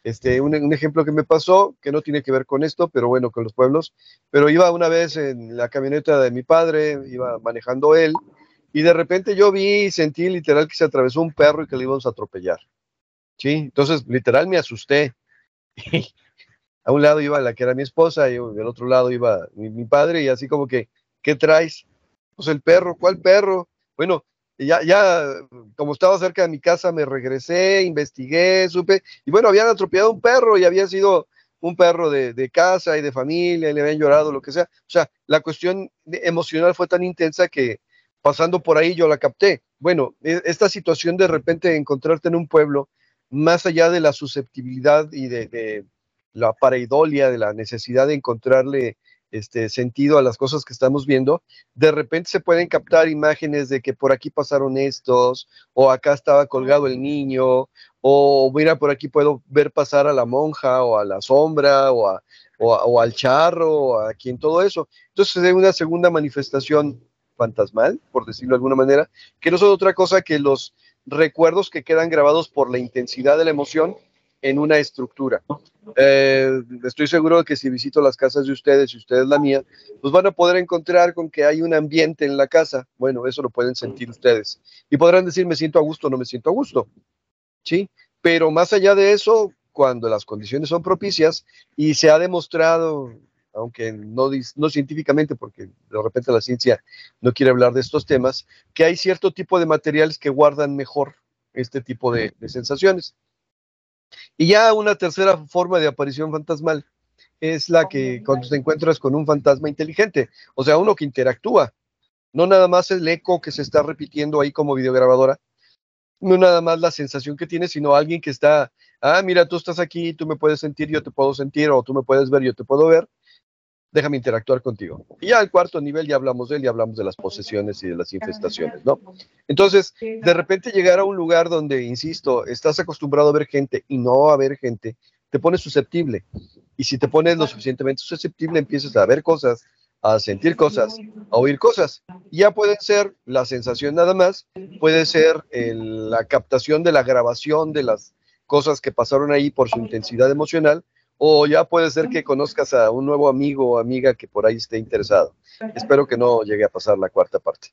este, un, ejemplo que me pasó, que no tiene que ver con esto, pero bueno, con los pueblos, pero iba una vez en la camioneta de mi padre, iba manejando él, y de repente yo vi y sentí literal que se atravesó un perro y que le íbamos a atropellar. ¿Sí? Entonces, literal me asusté. <laughs> a un lado iba la que era mi esposa y del otro lado iba mi, mi padre y así como que, ¿qué traes? Pues el perro, ¿cuál perro? Bueno, ya, ya, como estaba cerca de mi casa, me regresé, investigué, supe, y bueno, habían atropellado un perro y había sido un perro de, casa y de familia, y le habían llorado, lo que sea. O sea, la cuestión emocional fue tan intensa que pasando por ahí yo la capté. Bueno, e, esta situación de repente encontrarte en un pueblo, más allá de la susceptibilidad y de, de la pareidolia, de la necesidad de encontrarle este, sentido a las cosas que estamos viendo, de repente se pueden captar imágenes de que por aquí pasaron estos, o acá estaba colgado el niño, o mira, por aquí puedo ver pasar a la monja, o a la sombra, o, o, al charro, o a quien todo eso. Entonces es una segunda manifestación fantasmal, por decirlo de alguna manera, que no son otra cosa que los recuerdos que quedan grabados por la intensidad de la emoción en una estructura. Eh, estoy seguro de que si visito las casas de ustedes y ustedes la mía, pues van a poder encontrar con que hay un ambiente en la casa. Bueno, eso lo pueden sentir ustedes. Y podrán decir, me siento a gusto no me siento a gusto. ¿Sí? Pero más allá de eso, cuando las condiciones son propicias y se ha demostrado, aunque no, no científicamente, porque de repente la ciencia no quiere hablar de estos temas, que hay cierto tipo de materiales que guardan mejor este tipo de sensaciones. Y ya una tercera forma de aparición fantasmal es la que cuando te encuentras con un fantasma inteligente, o sea, uno que interactúa, no nada más el eco que se está repitiendo ahí como videograbadora, no nada más la sensación que tienes, sino alguien que está, ah, mira, tú estás aquí, tú me puedes sentir, yo te puedo sentir, o tú me puedes ver, yo te puedo ver, déjame interactuar contigo. Y ya al cuarto nivel ya hablamos de él y hablamos de las posesiones y de las infestaciones, ¿no? Entonces, de repente llegar a un lugar donde, insisto, estás acostumbrado a ver gente y no a ver gente, te pones susceptible. Y si te pones lo suficientemente susceptible, empiezas a ver cosas, a sentir cosas, a oír cosas. Y ya puede ser la sensación nada más, puede ser la captación de la grabación de las cosas que pasaron ahí por su intensidad emocional, o ya puede ser que conozcas a un nuevo amigo o amiga que por ahí esté interesado. Espero que no llegue a pasar la cuarta parte.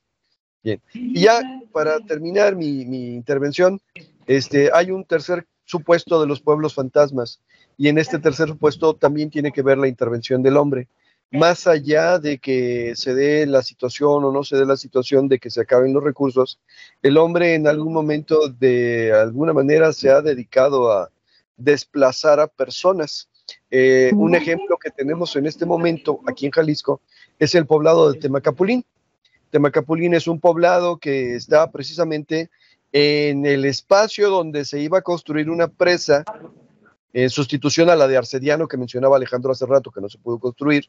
Bien, y ya para terminar mi, intervención, este, hay un tercer supuesto de los pueblos fantasmas, y en este tercer supuesto también tiene que ver la intervención del hombre. Más allá de que se dé la situación o no se dé la situación de que se acaben los recursos, el hombre en algún momento de alguna manera se ha dedicado a desplazar a personas eh, un ejemplo que tenemos en este momento aquí en Jalisco es el poblado de Temacapulín. Temacapulín es un poblado que está precisamente en el espacio donde se iba a construir una presa en sustitución a la de Arcediano que mencionaba Alejandro hace rato, que no se pudo construir.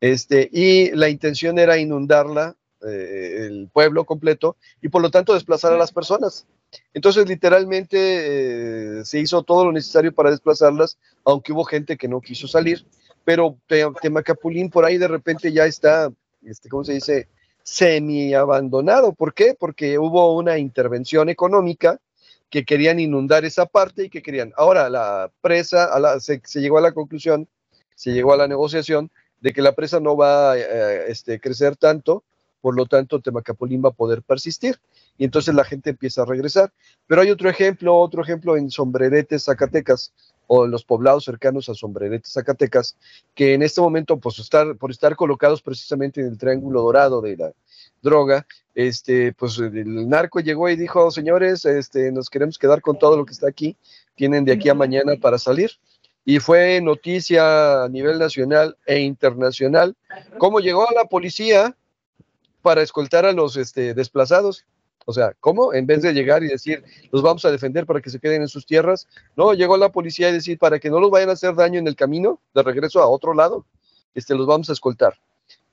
Este, y la intención era inundarla, eh, el pueblo completo, y por lo tanto desplazar a las personas. Entonces, literalmente eh, se hizo todo lo necesario para desplazarlas, aunque hubo gente que no quiso salir, pero Temacapulín por ahí de repente ya está, este, ¿cómo se dice? Semi abandonado. ¿Por qué? Porque hubo una intervención económica que querían inundar esa parte y que querían. Ahora, la presa, se, llegó a la conclusión, se llegó a la negociación de que la presa no va a eh, este, crecer tanto, por lo tanto, Temacapulín va a poder persistir y entonces la gente empieza a regresar. Pero hay otro ejemplo, otro ejemplo en Sombreretes, Zacatecas, o en los poblados cercanos a Sombreretes, Zacatecas, que en este momento, pues, estar, por estar colocados precisamente en el triángulo dorado de la droga, este, pues el narco llegó y dijo, señores, este, nos queremos quedar con todo lo que está aquí, tienen de aquí a mañana para salir. Y fue noticia a nivel nacional e internacional cómo llegó la policía para escoltar a los este, desplazados. O sea, ¿cómo? En vez de llegar y decir, los vamos a defender para que se queden en sus tierras, no, llegó la policía y decir, para que no los vayan a hacer daño en el camino de regreso a otro lado, este, los vamos a escoltar.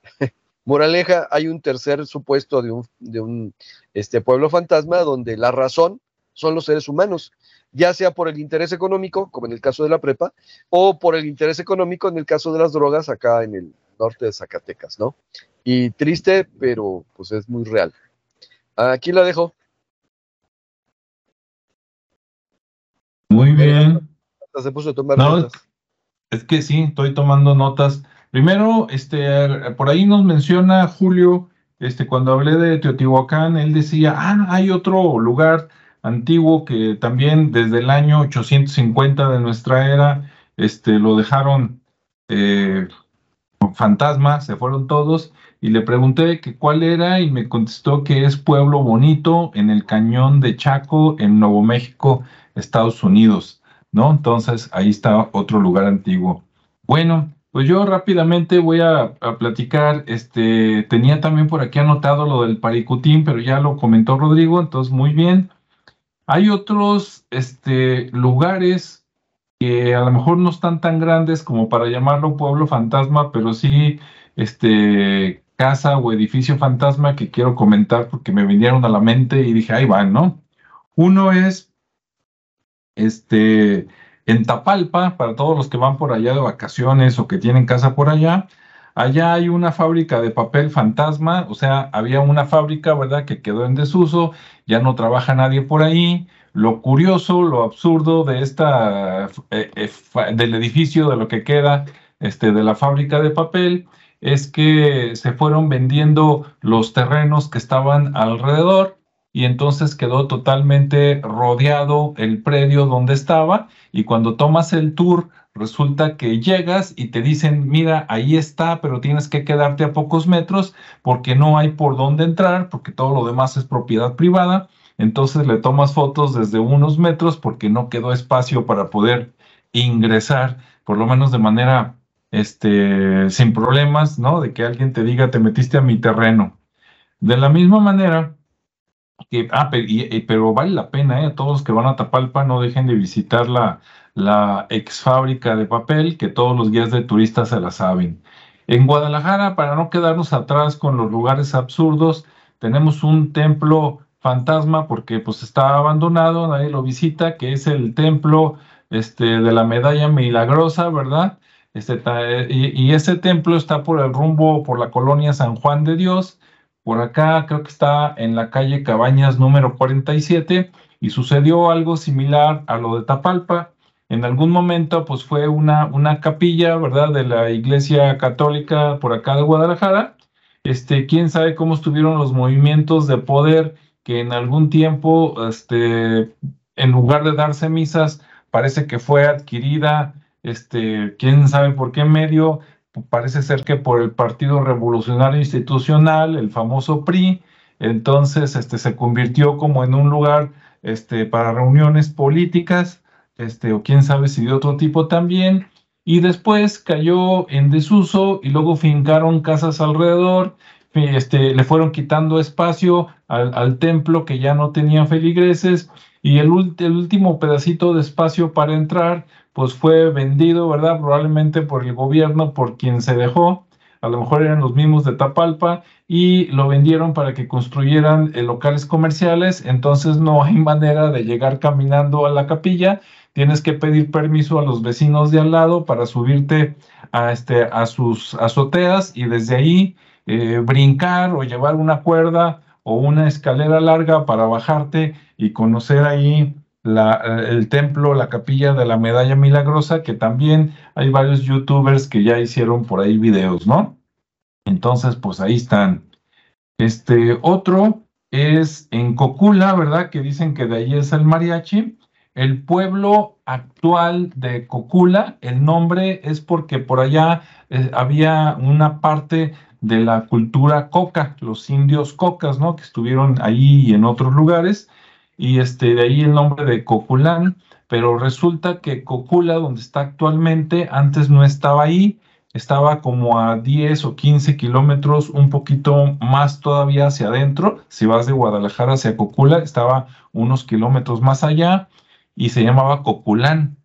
<laughs> Moraleja, hay un tercer supuesto de un, de un este, pueblo fantasma donde la razón son los seres humanos, ya sea por el interés económico, como en el caso de la prepa, o por el interés económico en el caso de las drogas acá en el norte de Zacatecas, ¿no? Y triste, pero pues es muy real. Aquí la dejo. Muy bien. Se puso a tomar notas. Es que sí, estoy tomando notas. Primero, este, por ahí nos menciona Julio, este, cuando hablé de Teotihuacán, él decía, ah, hay otro lugar antiguo que también desde el año 850 de nuestra era, este, lo dejaron eh, fantasma, se fueron todos, y le pregunté que cuál era y me contestó que es Pueblo Bonito en el cañón de Chaco, en Nuevo México, Estados Unidos, ¿no? Entonces ahí está otro lugar antiguo. Bueno, pues yo rápidamente voy a, platicar, este, tenía también por aquí anotado lo del Paricutín, pero ya lo comentó Rodrigo, entonces muy bien. Hay otros este, lugares que a lo mejor no están tan grandes como para llamarlo pueblo fantasma, pero sí este, casa o edificio fantasma que quiero comentar porque me vinieron a la mente y dije, ahí van, ¿no? Uno es este, en Tapalpa, para todos los que van por allá de vacaciones o que tienen casa por allá, allá hay una fábrica de papel fantasma, o sea, había una fábrica, ¿verdad?, que quedó en desuso, ya no trabaja nadie por ahí. Lo curioso, lo absurdo de esta, eh, eh, del edificio, de lo que queda este, de la fábrica de papel, es que se fueron vendiendo los terrenos que estaban alrededor y entonces quedó totalmente rodeado el predio donde estaba y cuando tomas el tour resulta que llegas y te dicen, mira, ahí está, pero tienes que quedarte a pocos metros porque no hay por dónde entrar, porque todo lo demás es propiedad privada. Entonces le tomas fotos desde unos metros porque no quedó espacio para poder ingresar, por lo menos de manera este, sin problemas, ¿no? De que alguien te diga, te metiste a mi terreno. De la misma manera, ah, pero, vale la pena, ¿eh? Todos los que van a Tapalpa no dejen de visitar la, la ex fábrica de papel, que todos los guías de turistas se la saben. En Guadalajara, para no quedarnos atrás con los lugares absurdos, tenemos un templo fantasma porque pues está abandonado, nadie lo visita, que es el templo este, de la medalla milagrosa, ¿verdad? Este, y, y, ese templo está por el rumbo, por la colonia San Juan de Dios, por acá creo que está en la calle Cabañas número 47 y sucedió algo similar a lo de Tapalpa. En algún momento pues fue una, una capilla, ¿verdad? De la iglesia católica por acá de Guadalajara. Este, quién sabe cómo estuvieron los movimientos de poder que en algún tiempo, este, en lugar de darse misas, parece que fue adquirida, este, quién sabe por qué medio, parece ser que por el Partido Revolucionario Institucional, el famoso PRI, entonces este, se convirtió como en un lugar este, para reuniones políticas, este, o quién sabe si de otro tipo también, y después cayó en desuso y luego fincaron casas alrededor. Este, le fueron quitando espacio al, templo que ya no tenía feligreses. Y el, último pedacito de espacio para entrar pues fue vendido, ¿verdad? Probablemente por el gobierno, por quien se dejó, a lo mejor eran los mismos de Tapalpa y lo vendieron para que construyeran eh, locales comerciales, entonces no hay <laughs> manera de llegar caminando a la capilla, tienes que pedir permiso a los vecinos de al lado para subirte a, este, a sus azoteas y desde ahí eh, brincar o llevar una cuerda o una escalera larga para bajarte y conocer ahí el templo, la capilla de la medalla milagrosa, que también hay varios youtubers que ya hicieron por ahí videos, ¿no? Entonces, pues ahí están. Este otro es en Cocula, ¿verdad? Que dicen que de ahí es el mariachi. El pueblo actual de Cocula, el nombre es porque por allá eh, había una parte de la cultura coca, los indios cocas, ¿no? Que estuvieron ahí y en otros lugares. Y este, de ahí el nombre de Coculán. Pero resulta que Cocula, donde está actualmente, antes no estaba ahí estaba como a 10 o 15 kilómetros, un poquito más todavía hacia adentro. Si vas de Guadalajara hacia Cocula, estaba unos kilómetros más allá y se llamaba Coculán.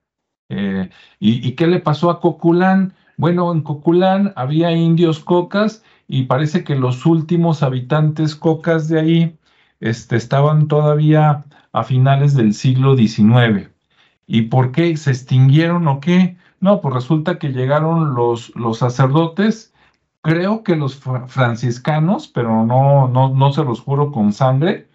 Eh, ¿y, qué le pasó a Coculán? Bueno, en Coculán había indios cocas y parece que los últimos habitantes cocas de ahí este, estaban todavía a finales del siglo XIX. ¿Y por qué se extinguieron o qué? No, pues resulta que llegaron los, los sacerdotes, creo que los franciscanos, pero no, no, no se los juro con sangre,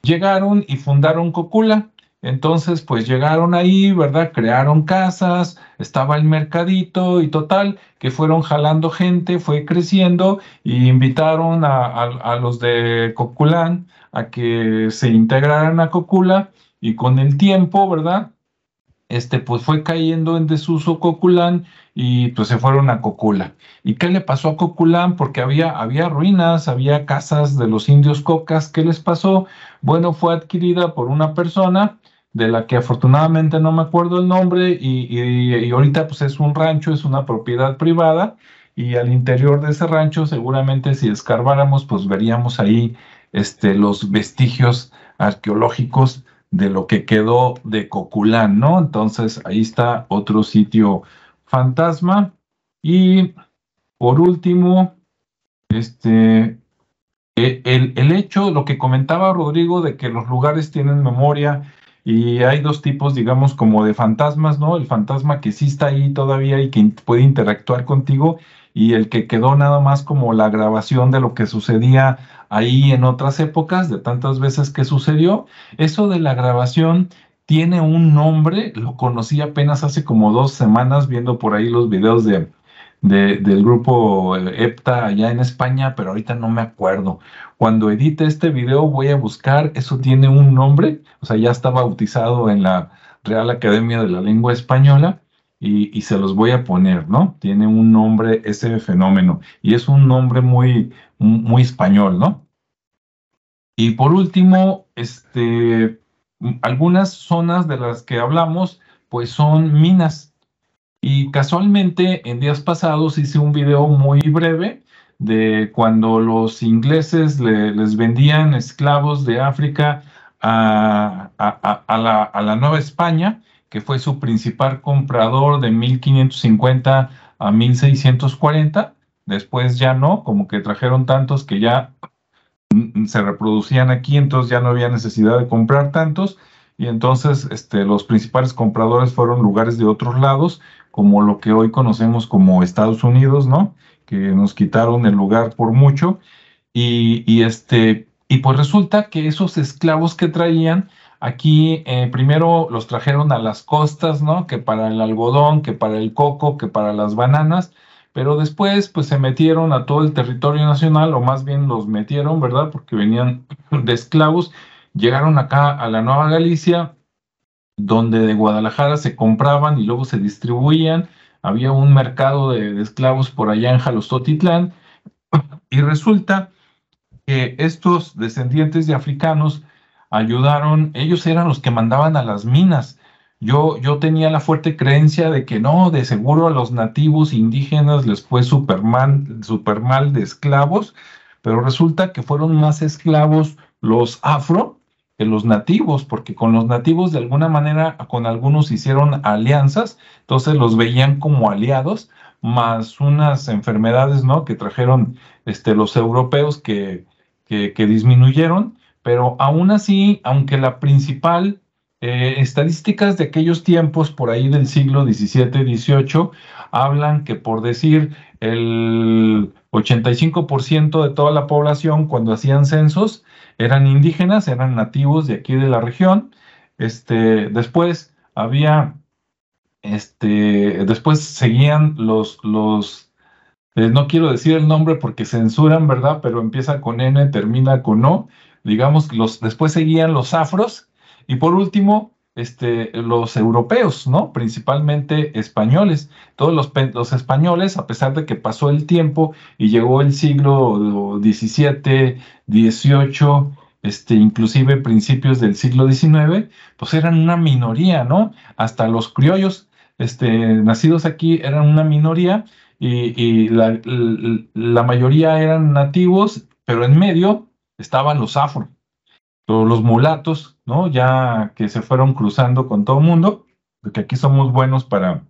llegaron y fundaron Cocula. Entonces, pues llegaron ahí, ¿verdad? Crearon casas, estaba el mercadito y total, que fueron jalando gente, fue creciendo y invitaron a, los de Coculán a que se integraran a Cocula y con el tiempo, ¿verdad? este, pues fue cayendo en desuso Coculán y pues se fueron a Cocula. ¿Y qué le pasó a Coculán? Porque había, había ruinas, había casas de los indios cocas. ¿Qué les pasó? Bueno, fue adquirida por una persona de la que afortunadamente no me acuerdo el nombre y, y, ahorita pues es un rancho, es una propiedad privada y al interior de ese rancho seguramente si escarbáramos pues veríamos ahí este, los vestigios arqueológicos de lo que quedó de Coculán, ¿no? Entonces ahí está otro sitio fantasma. Y por último, este, e, el, el, hecho, lo que comentaba Rodrigo, de que los lugares tienen memoria y hay dos tipos, digamos, como de fantasmas, ¿no? El fantasma que sí está ahí todavía y que puede interactuar contigo y el que quedó nada más como la grabación de lo que sucedía ahí en otras épocas, de tantas veces que sucedió. Eso de la grabación tiene un nombre, lo conocí apenas hace como dos semanas viendo por ahí los videos de, del grupo EPTA allá en España, pero ahorita no me acuerdo. Cuando edite este video voy a buscar, eso tiene un nombre, o sea, ya está bautizado en la Real Academia de la Lengua Española y, se los voy a poner, ¿no? Tiene un nombre ese fenómeno y es un nombre muy, muy español, ¿no? Y por último, este, algunas zonas de las que hablamos, pues son minas. Y casualmente en días pasados hice un video muy breve de cuando los ingleses les vendían esclavos de África a, la, a la Nueva España que fue su principal comprador de 1550 a 1640. Después ya no, como que trajeron tantos que ya se reproducían aquí, entonces ya no había necesidad de comprar tantos. Y entonces este, los principales compradores fueron lugares de otros lados, como lo que hoy conocemos como Estados Unidos, ¿no? Que nos quitaron el lugar por mucho. Y, este, y pues resulta que esos esclavos que traían, Aquí eh, primero los trajeron a las costas, ¿no? Que para el algodón, que para el coco, que para las bananas, pero después pues se metieron a todo el territorio nacional, o más bien los metieron, ¿verdad? Porque venían de esclavos, llegaron acá a la Nueva Galicia, donde de Guadalajara se compraban y luego se distribuían, había un mercado de, esclavos por allá en Jalostotitlán, y resulta que estos descendientes de africanos ayudaron, ellos eran los que mandaban a las minas. Yo, yo tenía la fuerte creencia de que no, de seguro a los nativos indígenas les fue súper mal, super mal de esclavos, pero resulta que fueron más esclavos los afro los nativos, porque con los nativos de alguna manera, con algunos hicieron alianzas, entonces los veían como aliados, más unas enfermedades, ¿no? Que trajeron este, los europeos que, que, disminuyeron, pero aún así, aunque la principal eh, estadísticas de aquellos tiempos, por ahí del siglo XVII, XVIII, hablan que por decir el 85% de toda la población cuando hacían censos eran indígenas, eran nativos de aquí de la región. Este, después había, este, después seguían los, los, eh, no quiero decir el nombre porque censuran, ¿verdad? Pero empieza con N, termina con O. Digamos, los, después seguían los afros y por último este, los europeos, ¿no? Principalmente españoles. Todos los, españoles, a pesar de que pasó el tiempo y llegó el siglo XVII, XVIII, este, inclusive principios del siglo XIX, pues eran una minoría, ¿no? Hasta los criollos, este, nacidos aquí eran una minoría y, la, la mayoría eran nativos, pero en medio estaban los afro los mulatos, ¿no? Ya que se fueron cruzando con todo el mundo, porque aquí somos buenos para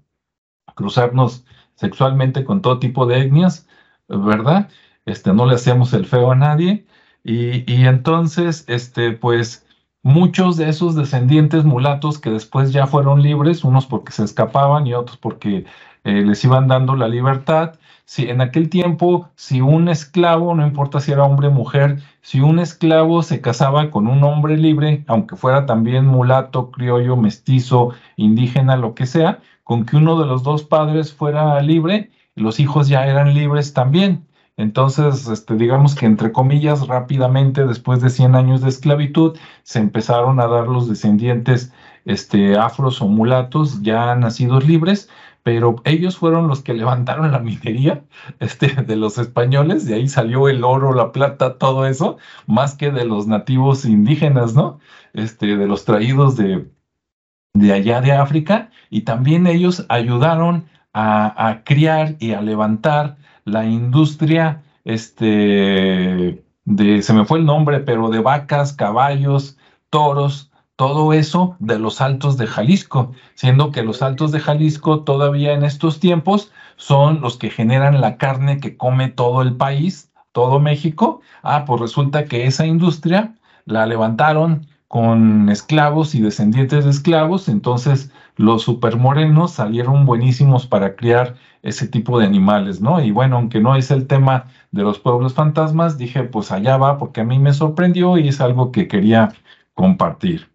cruzarnos sexualmente con todo tipo de etnias, ¿verdad? Este, no le hacemos el feo a nadie. Y, y entonces, este, pues, muchos de esos descendientes mulatos que después ya fueron libres, unos porque se escapaban y otros porque eh, les iban dando la libertad, si en aquel tiempo, si un esclavo, no importa si era hombre o mujer, si un esclavo se casaba con un hombre libre, aunque fuera también mulato, criollo, mestizo, indígena, lo que sea, con que uno de los dos padres fuera libre, los hijos ya eran libres también. Entonces, este, digamos que entre comillas, rápidamente, después de 100 años de esclavitud, se empezaron a dar los descendientes este, afros o mulatos ya nacidos libres, pero ellos fueron los que levantaron la minería <laughs> este, de los españoles, de ahí salió el oro, la plata, todo eso, más que de los nativos indígenas, ¿no? Este, de los traídos de, de allá de África, y también ellos ayudaron a, a criar y a levantar la industria, este, de, se me fue el nombre, pero de vacas, caballos, toros, todo eso de los altos de Jalisco, siendo que los altos de Jalisco todavía en estos tiempos son los que generan la carne que come todo el país, todo México. Ah, pues resulta que esa industria la levantaron con esclavos y descendientes de esclavos, entonces los supermorenos salieron buenísimos para criar ese tipo de animales, ¿no? Y bueno, aunque no es el tema de los pueblos fantasmas, dije, pues allá va, porque a mí me sorprendió y es algo que quería compartir.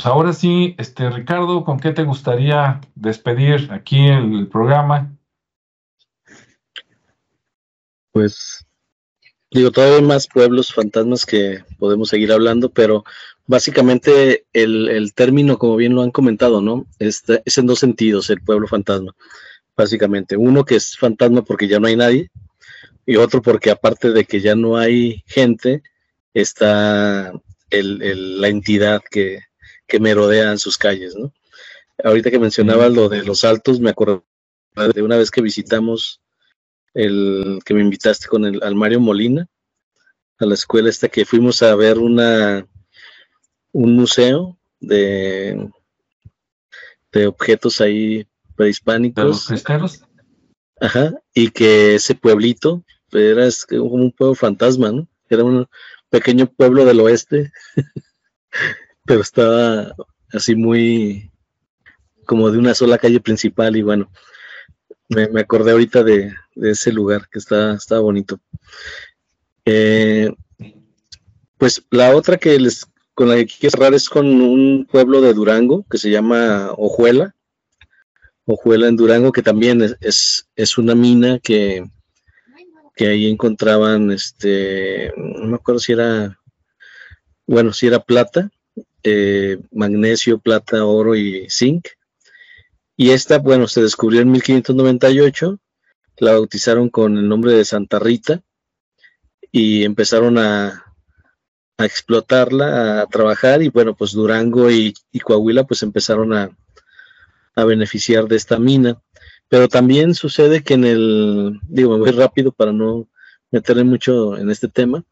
Pues ahora sí, este Ricardo, ¿con qué te gustaría despedir aquí el, programa? Pues digo, todavía hay más pueblos fantasmas que podemos seguir hablando, pero básicamente el, término, como bien lo han comentado, ¿no? Este, es en dos sentidos el pueblo fantasma, básicamente. Uno que es fantasma porque ya no hay nadie, y otro porque aparte de que ya no hay gente, está la entidad que, que merodean sus calles, ¿no? Ahorita que mencionabas lo de los altos, me acuerdo de una vez que visitamos el que me invitaste con el al Mario Molina a la escuela esta que fuimos a ver una un museo de de objetos ahí prehispánicos. ¿De los Ajá, y que ese pueblito era como un pueblo fantasma, ¿no? Era un pequeño pueblo del oeste <laughs> pero estaba así muy como de una sola calle principal y bueno, me, acordé ahorita de, ese lugar que está, está bonito. Eh, pues la otra que les con la que quiero cerrar es con un pueblo de Durango que se llama Ojuela. Ojuela en Durango, que también es, es, una mina que, que ahí encontraban, este, no me acuerdo si era, bueno, si era plata, eh, magnesio, plata, oro y zinc. Y esta, bueno, se descubrió en 1598, la bautizaron con el nombre de Santa Rita y empezaron a, explotarla, a trabajar y bueno, pues Durango y, Coahuila pues empezaron a, a, beneficiar de esta mina. Pero también sucede que en el, digo, me voy rápido para no meterme mucho en este tema,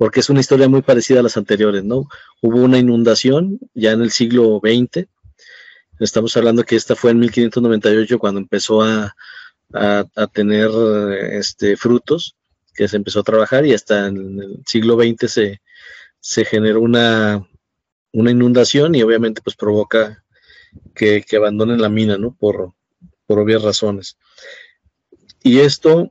porque es una historia muy parecida a las anteriores, ¿no? Hubo una inundación ya en el siglo XX, estamos hablando que esta fue en 1598 cuando empezó a, tener este, frutos, que se empezó a trabajar y hasta en el siglo XX se, se generó una, una inundación y obviamente pues provoca que, abandonen la mina, ¿no? Por, por obvias razones. Y esto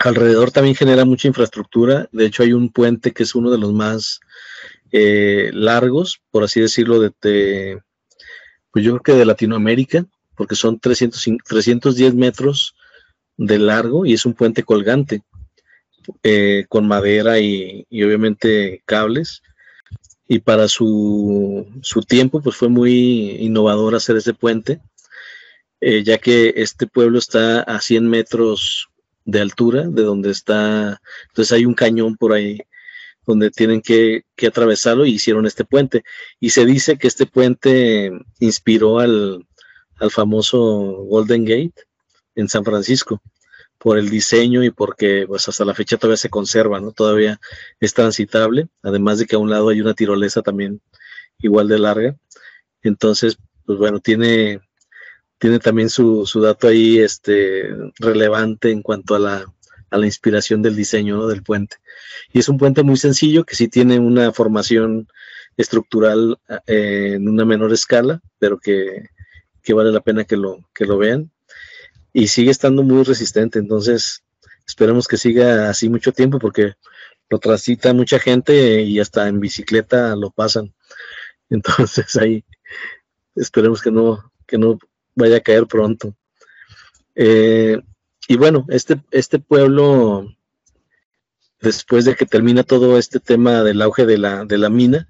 alrededor también genera mucha infraestructura. De hecho, hay un puente que es uno de los más eh, largos, por así decirlo, de, pues yo creo que de Latinoamérica, porque son 300, 310 metros de largo y es un puente colgante eh, con madera y, y, obviamente cables y para su, tiempo pues fue muy innovador hacer ese puente, eh, ya que este pueblo está a 100 metros de altura de donde está, entonces hay un cañón por ahí donde tienen que, atravesarlo y hicieron este puente. Y se dice que este puente inspiró al, al famoso Golden Gate en San Francisco por el diseño y porque pues hasta la fecha todavía se conserva, ¿no? Todavía es transitable, además de que a un lado hay una tirolesa también igual de larga. Entonces, pues bueno, tiene, tiene también su, su dato ahí este, relevante en cuanto a la, a la inspiración del diseño del puente. Y es un puente muy sencillo que sí tiene una formación estructural eh, en una menor escala, pero que, que, vale la pena que lo, que lo vean y sigue estando muy resistente. Entonces, esperemos que siga así mucho tiempo porque lo transita mucha gente y hasta en bicicleta lo pasan. <laughs> Entonces, ahí esperemos que no, que no vaya a caer pronto. Eh, y bueno, este, este pueblo, después de que termina todo este tema del auge de la, de la mina,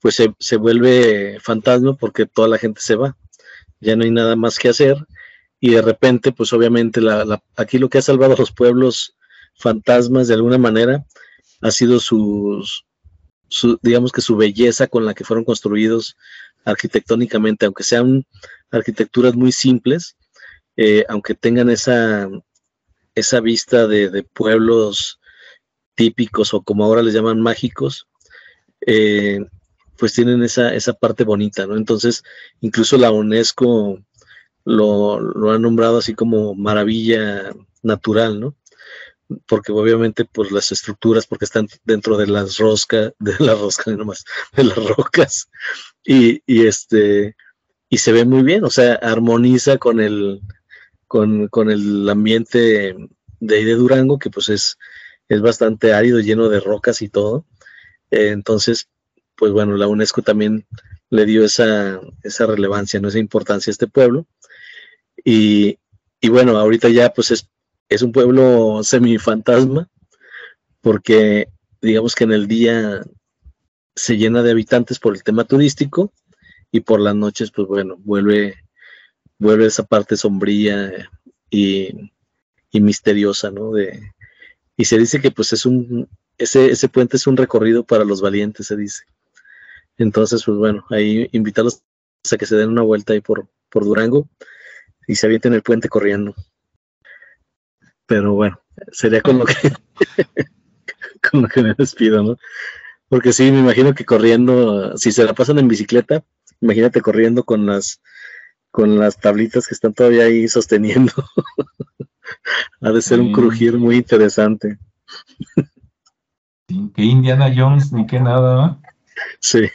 pues se, se vuelve fantasma porque toda la gente se va. Ya no hay nada más que hacer y de repente, pues obviamente la, aquí lo que ha salvado a los pueblos fantasmas de alguna manera ha sido sus, su, digamos que su belleza con la que fueron construidos arquitectónicamente, aunque sean arquitecturas muy simples, eh, aunque tengan esa, esa vista de, pueblos típicos o como ahora les llaman mágicos, eh, pues tienen esa, esa parte bonita, ¿no? Entonces, incluso la UNESCO lo, lo han nombrado así como maravilla natural, ¿no? Porque obviamente pues las estructuras, porque están dentro de las roscas, <laughs> de las roscas nomás, de las rocas, y, y, este, y se ve muy bien, o sea, armoniza con el, con, con el ambiente de ahí de Durango, que pues es, es bastante árido, lleno de rocas y todo. entonces, pues bueno, la UNESCO también le dio esa, esa relevancia, ¿no? esa importancia a este pueblo. Y, bueno, ahorita ya pues es, es un pueblo semifantasma, porque digamos que en el día se llena de habitantes por el tema turístico y por las noches, pues bueno, vuelve, vuelve esa parte sombría y, misteriosa, ¿no? De, y se dice que pues es un, ese, ese puente es un recorrido para los valientes, se dice. Entonces, pues bueno, ahí invitarlos a que se den una vuelta ahí por, por Durango y se avienten el puente corriendo. Pero bueno, sería con lo que <laughs> con lo que me despido, ¿no? Porque sí, me imagino que corriendo, si se la pasan en bicicleta, imagínate corriendo con las con las tablitas que están todavía ahí sosteniendo. <laughs> ha de ser un crujir muy interesante. que Indiana Jones ni que nada. Sí.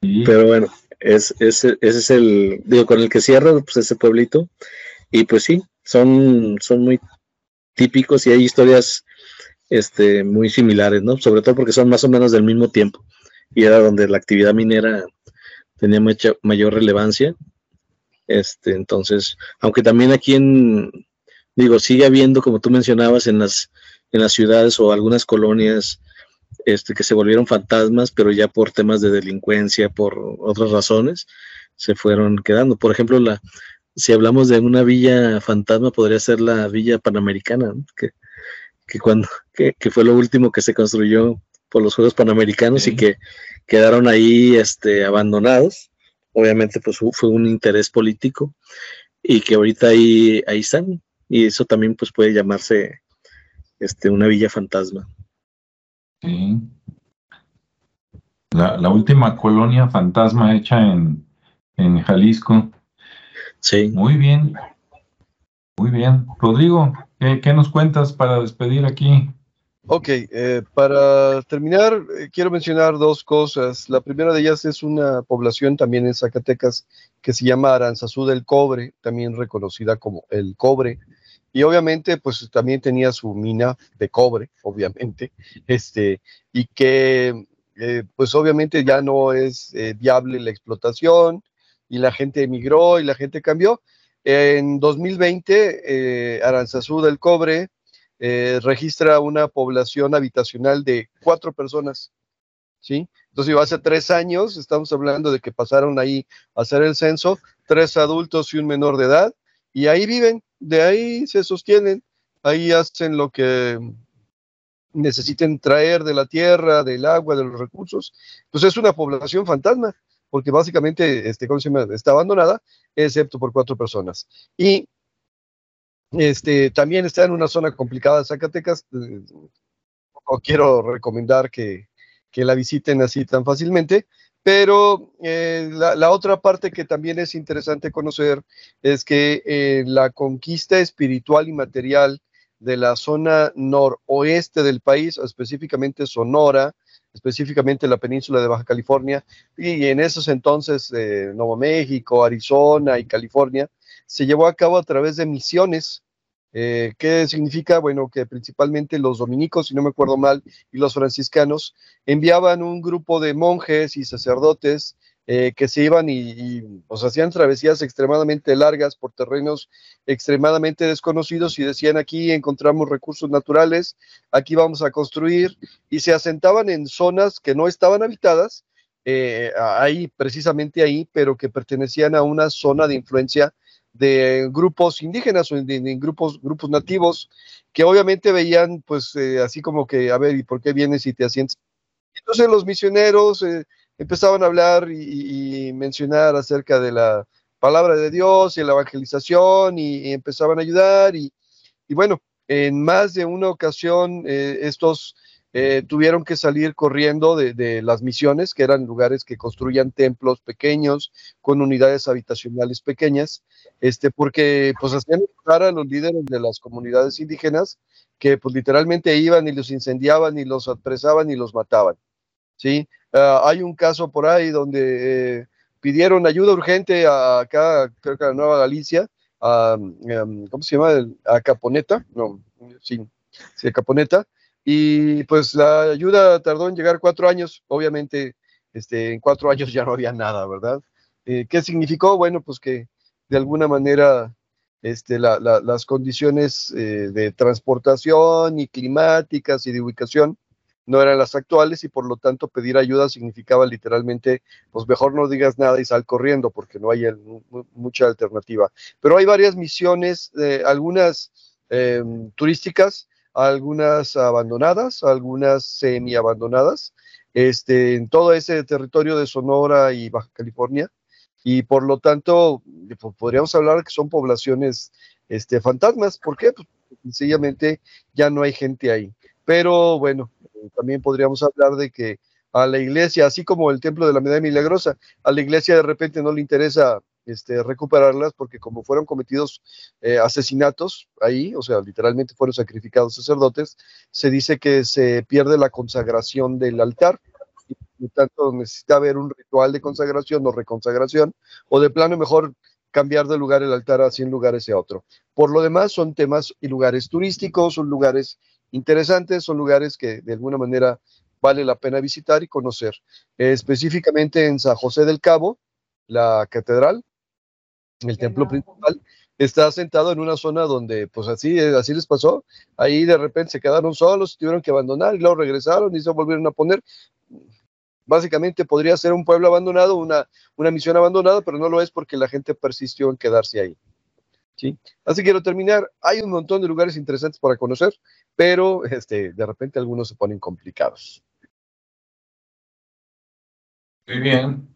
Pero bueno, es, ese es el, digo, con el que cierra, pues ese pueblito. Y pues sí, son, son muy típicos y hay historias este, muy similares, ¿no? Sobre todo porque son más o menos del mismo tiempo. Y era donde la actividad minera tenía mucha, mayor relevancia. Este, entonces, aunque también aquí en, digo, sigue habiendo, como tú mencionabas, en las, en las ciudades o algunas colonias, este, que se volvieron fantasmas, pero ya por temas de delincuencia, por otras razones, se fueron quedando. Por ejemplo, la, si hablamos de una villa fantasma, podría ser la villa panamericana, que, que, cuando, que, fue lo último que se construyó por los Juegos Panamericanos y que quedaron ahí este, abandonados. Obviamente, pues fue un interés político y que ahorita ahí, ahí están y eso también pues puede llamarse este, una villa fantasma. Sí. La, la última colonia fantasma hecha en, en Jalisco. Sí. Muy bien. Muy bien. Rodrigo, ¿qué, qué nos cuentas para despedir aquí? Ok, eh, para terminar, eh, quiero mencionar dos cosas. La primera de ellas es una población también en Zacatecas que se llama Aranzazú del Cobre, también reconocida como el Cobre. Y obviamente, pues también tenía su mina de cobre, <laughs> obviamente, este, y que, eh, pues obviamente ya no es eh, viable la explotación y la gente emigró y la gente cambió. En 2020, eh, Aranzazú del Cobre eh, registra una población habitacional de cuatro personas, ¿sí? Entonces, hace tres años, estamos hablando de que pasaron ahí a hacer el censo, tres adultos y un menor de edad, y ahí viven, de ahí se sostienen, ahí hacen lo que necesiten traer de la tierra, del agua, de los recursos, pues es una población fantasma, porque básicamente, este, ¿cómo? Está abandonada, excepto por cuatro personas. Y este, también está en una zona complicada de Zacatecas. eh, No quiero recomendar que, que la visiten así tan fácilmente, pero eh, la, la otra parte que también es interesante conocer es que eh, la conquista espiritual y material de la zona noroeste del país, específicamente Sonora, específicamente la península de Baja California, y en esos entonces eh, Nuevo México, Arizona y California, se llevó a cabo a través de misiones. Eh, ¿Qué significa? Bueno, que principalmente los dominicos, si no me acuerdo mal, y los franciscanos enviaban un grupo de monjes y sacerdotes eh, que se iban y, y, pues, hacían travesías extremadamente largas por terrenos extremadamente desconocidos y decían aquí encontramos recursos naturales, aquí vamos a construir y se asentaban en zonas que no estaban habitadas, eh, ahí, precisamente ahí, pero que pertenecían a una zona de influencia de grupos indígenas o de, grupos, grupos nativos que obviamente veían pues eh, así como que, a ver, ¿y por qué vienes y te asientas? Entonces los misioneros empezaban a hablar y, mencionar acerca de la palabra de Dios y la evangelización y, empezaban a ayudar y, bueno, en más de una ocasión eh, estos eh, tuvieron que salir corriendo de, las misiones, que eran lugares que construían templos pequeños con unidades habitacionales pequeñas, este, porque pues hacían enojar a los líderes de las comunidades indígenas que pues literalmente iban y los incendiaban y los apresaban y los mataban. ¿sí? Uh, hay un caso por ahí donde eh, pidieron ayuda urgente a, acá, creo que a Nueva Galicia, a, um, ¿cómo se llama? A Caponeta, no, sí, sí, a Caponeta, y pues la ayuda tardó en llegar cuatro años, obviamente este, en cuatro años ya no había nada, ¿verdad? Eh, ¿Qué significó? Bueno, pues que de alguna manera este, la, la, las condiciones eh, de transportación y climáticas y de ubicación no eran las actuales y por lo tanto pedir ayuda significaba literalmente, pues mejor no digas nada y sal corriendo porque no hay mucha alternativa. Pero hay varias misiones, eh, algunas eh, turísticas, algunas abandonadas, algunas semi abandonadas, este, en todo ese territorio de Sonora y Baja California y por lo tanto podríamos hablar que son poblaciones este, fantasmas. ¿Por qué? Pues sencillamente ya no hay gente ahí. Pero bueno, también podríamos hablar de que a la iglesia, así como el templo de la Medalla Milagrosa, a la iglesia de repente no le interesa este, recuperarlas porque como fueron cometidos eh, asesinatos ahí, o sea, literalmente fueron sacrificados sacerdotes, se dice que se pierde la consagración del altar y por tanto necesita haber un ritual de consagración o reconsagración, o de plano mejor cambiar de lugar el altar hacia un lugar ese otro. Por lo demás, son temas y lugares turísticos, son lugares interesantes, son lugares que de alguna manera vale la pena visitar y conocer. Eh, específicamente en San José del Cabo, la catedral, el templo principal, está sentado en una zona donde, pues así, así les pasó. Ahí de repente se quedaron solos, tuvieron que abandonar y luego regresaron y se volvieron a poner. Básicamente podría ser un pueblo abandonado, una, una misión abandonada, pero no lo es porque la gente persistió en quedarse ahí. ¿Sí? Así quiero terminar. Hay un montón de lugares interesantes para conocer, pero este, de repente algunos se ponen complicados. Muy bien.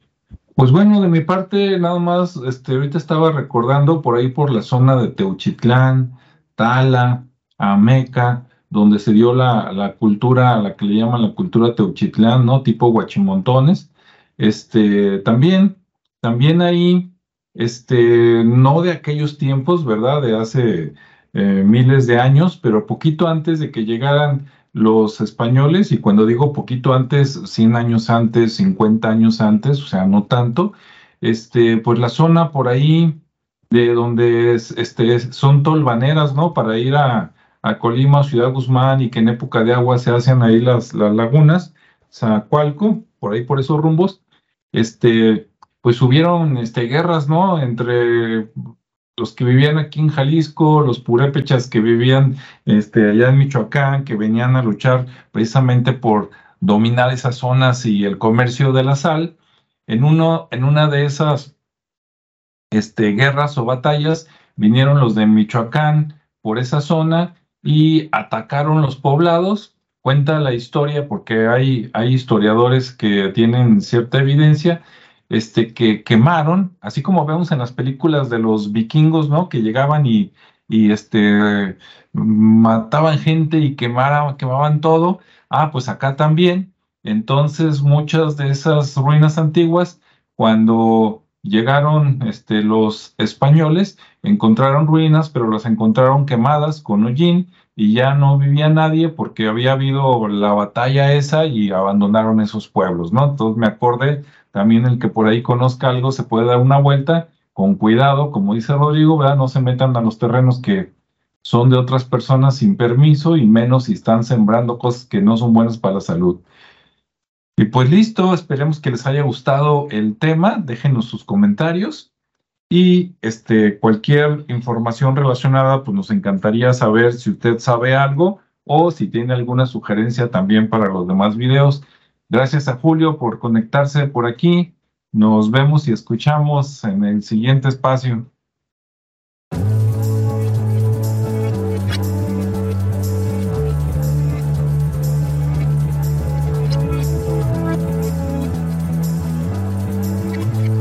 Pues bueno, de mi parte, nada más, este, ahorita estaba recordando por ahí por la zona de Teuchitlán, Tala, a Meca, donde se dio la, la cultura, la que le llaman la cultura teuchitlán, ¿no? Tipo guachimontones. Este, también, también ahí, este, no de aquellos tiempos, ¿verdad? De hace eh, miles de años, pero poquito antes de que llegaran los españoles, y cuando digo poquito antes, 100 años antes, 50 años antes, o sea, no tanto, este, pues la zona por ahí de donde este, son tolvaneras, ¿no? Para ir a, a Colima, Ciudad Guzmán, y que en época de agua se hacen ahí las, las lagunas, Zacualco, por ahí por esos rumbos, este, pues hubieron este, guerras, ¿no? Entre los que vivían aquí en Jalisco, los purépechas que vivían este, allá en Michoacán, que venían a luchar precisamente por dominar esas zonas y el comercio de la sal, en, uno, en una de esas este, guerras o batallas vinieron los de Michoacán por esa zona y atacaron los poblados. Cuenta la historia, porque hay, hay historiadores que tienen cierta evidencia, este, que quemaron, así como vemos en las películas de los vikingos, ¿no? Que llegaban y, y este, mataban gente y quemaban, quemaban todo. Ah, pues acá también. Entonces, muchas de esas ruinas antiguas, cuando llegaron este, los españoles, encontraron ruinas, pero las encontraron quemadas con hollín y ya no vivía nadie porque había habido la batalla esa y abandonaron esos pueblos, ¿no? Entonces me acordé también el que por ahí conozca algo se puede dar una vuelta con cuidado, como dice Rodrigo, ¿verdad? No se metan a los terrenos que son de otras personas sin permiso y menos si están sembrando cosas que no son buenas para la salud. Y pues listo, esperemos que les haya gustado el tema, déjenos sus comentarios y este, cualquier información relacionada, pues nos encantaría saber si usted sabe algo o si tiene alguna sugerencia también para los demás videos. Gracias a Julio por conectarse por aquí. Nos vemos y escuchamos en el siguiente espacio.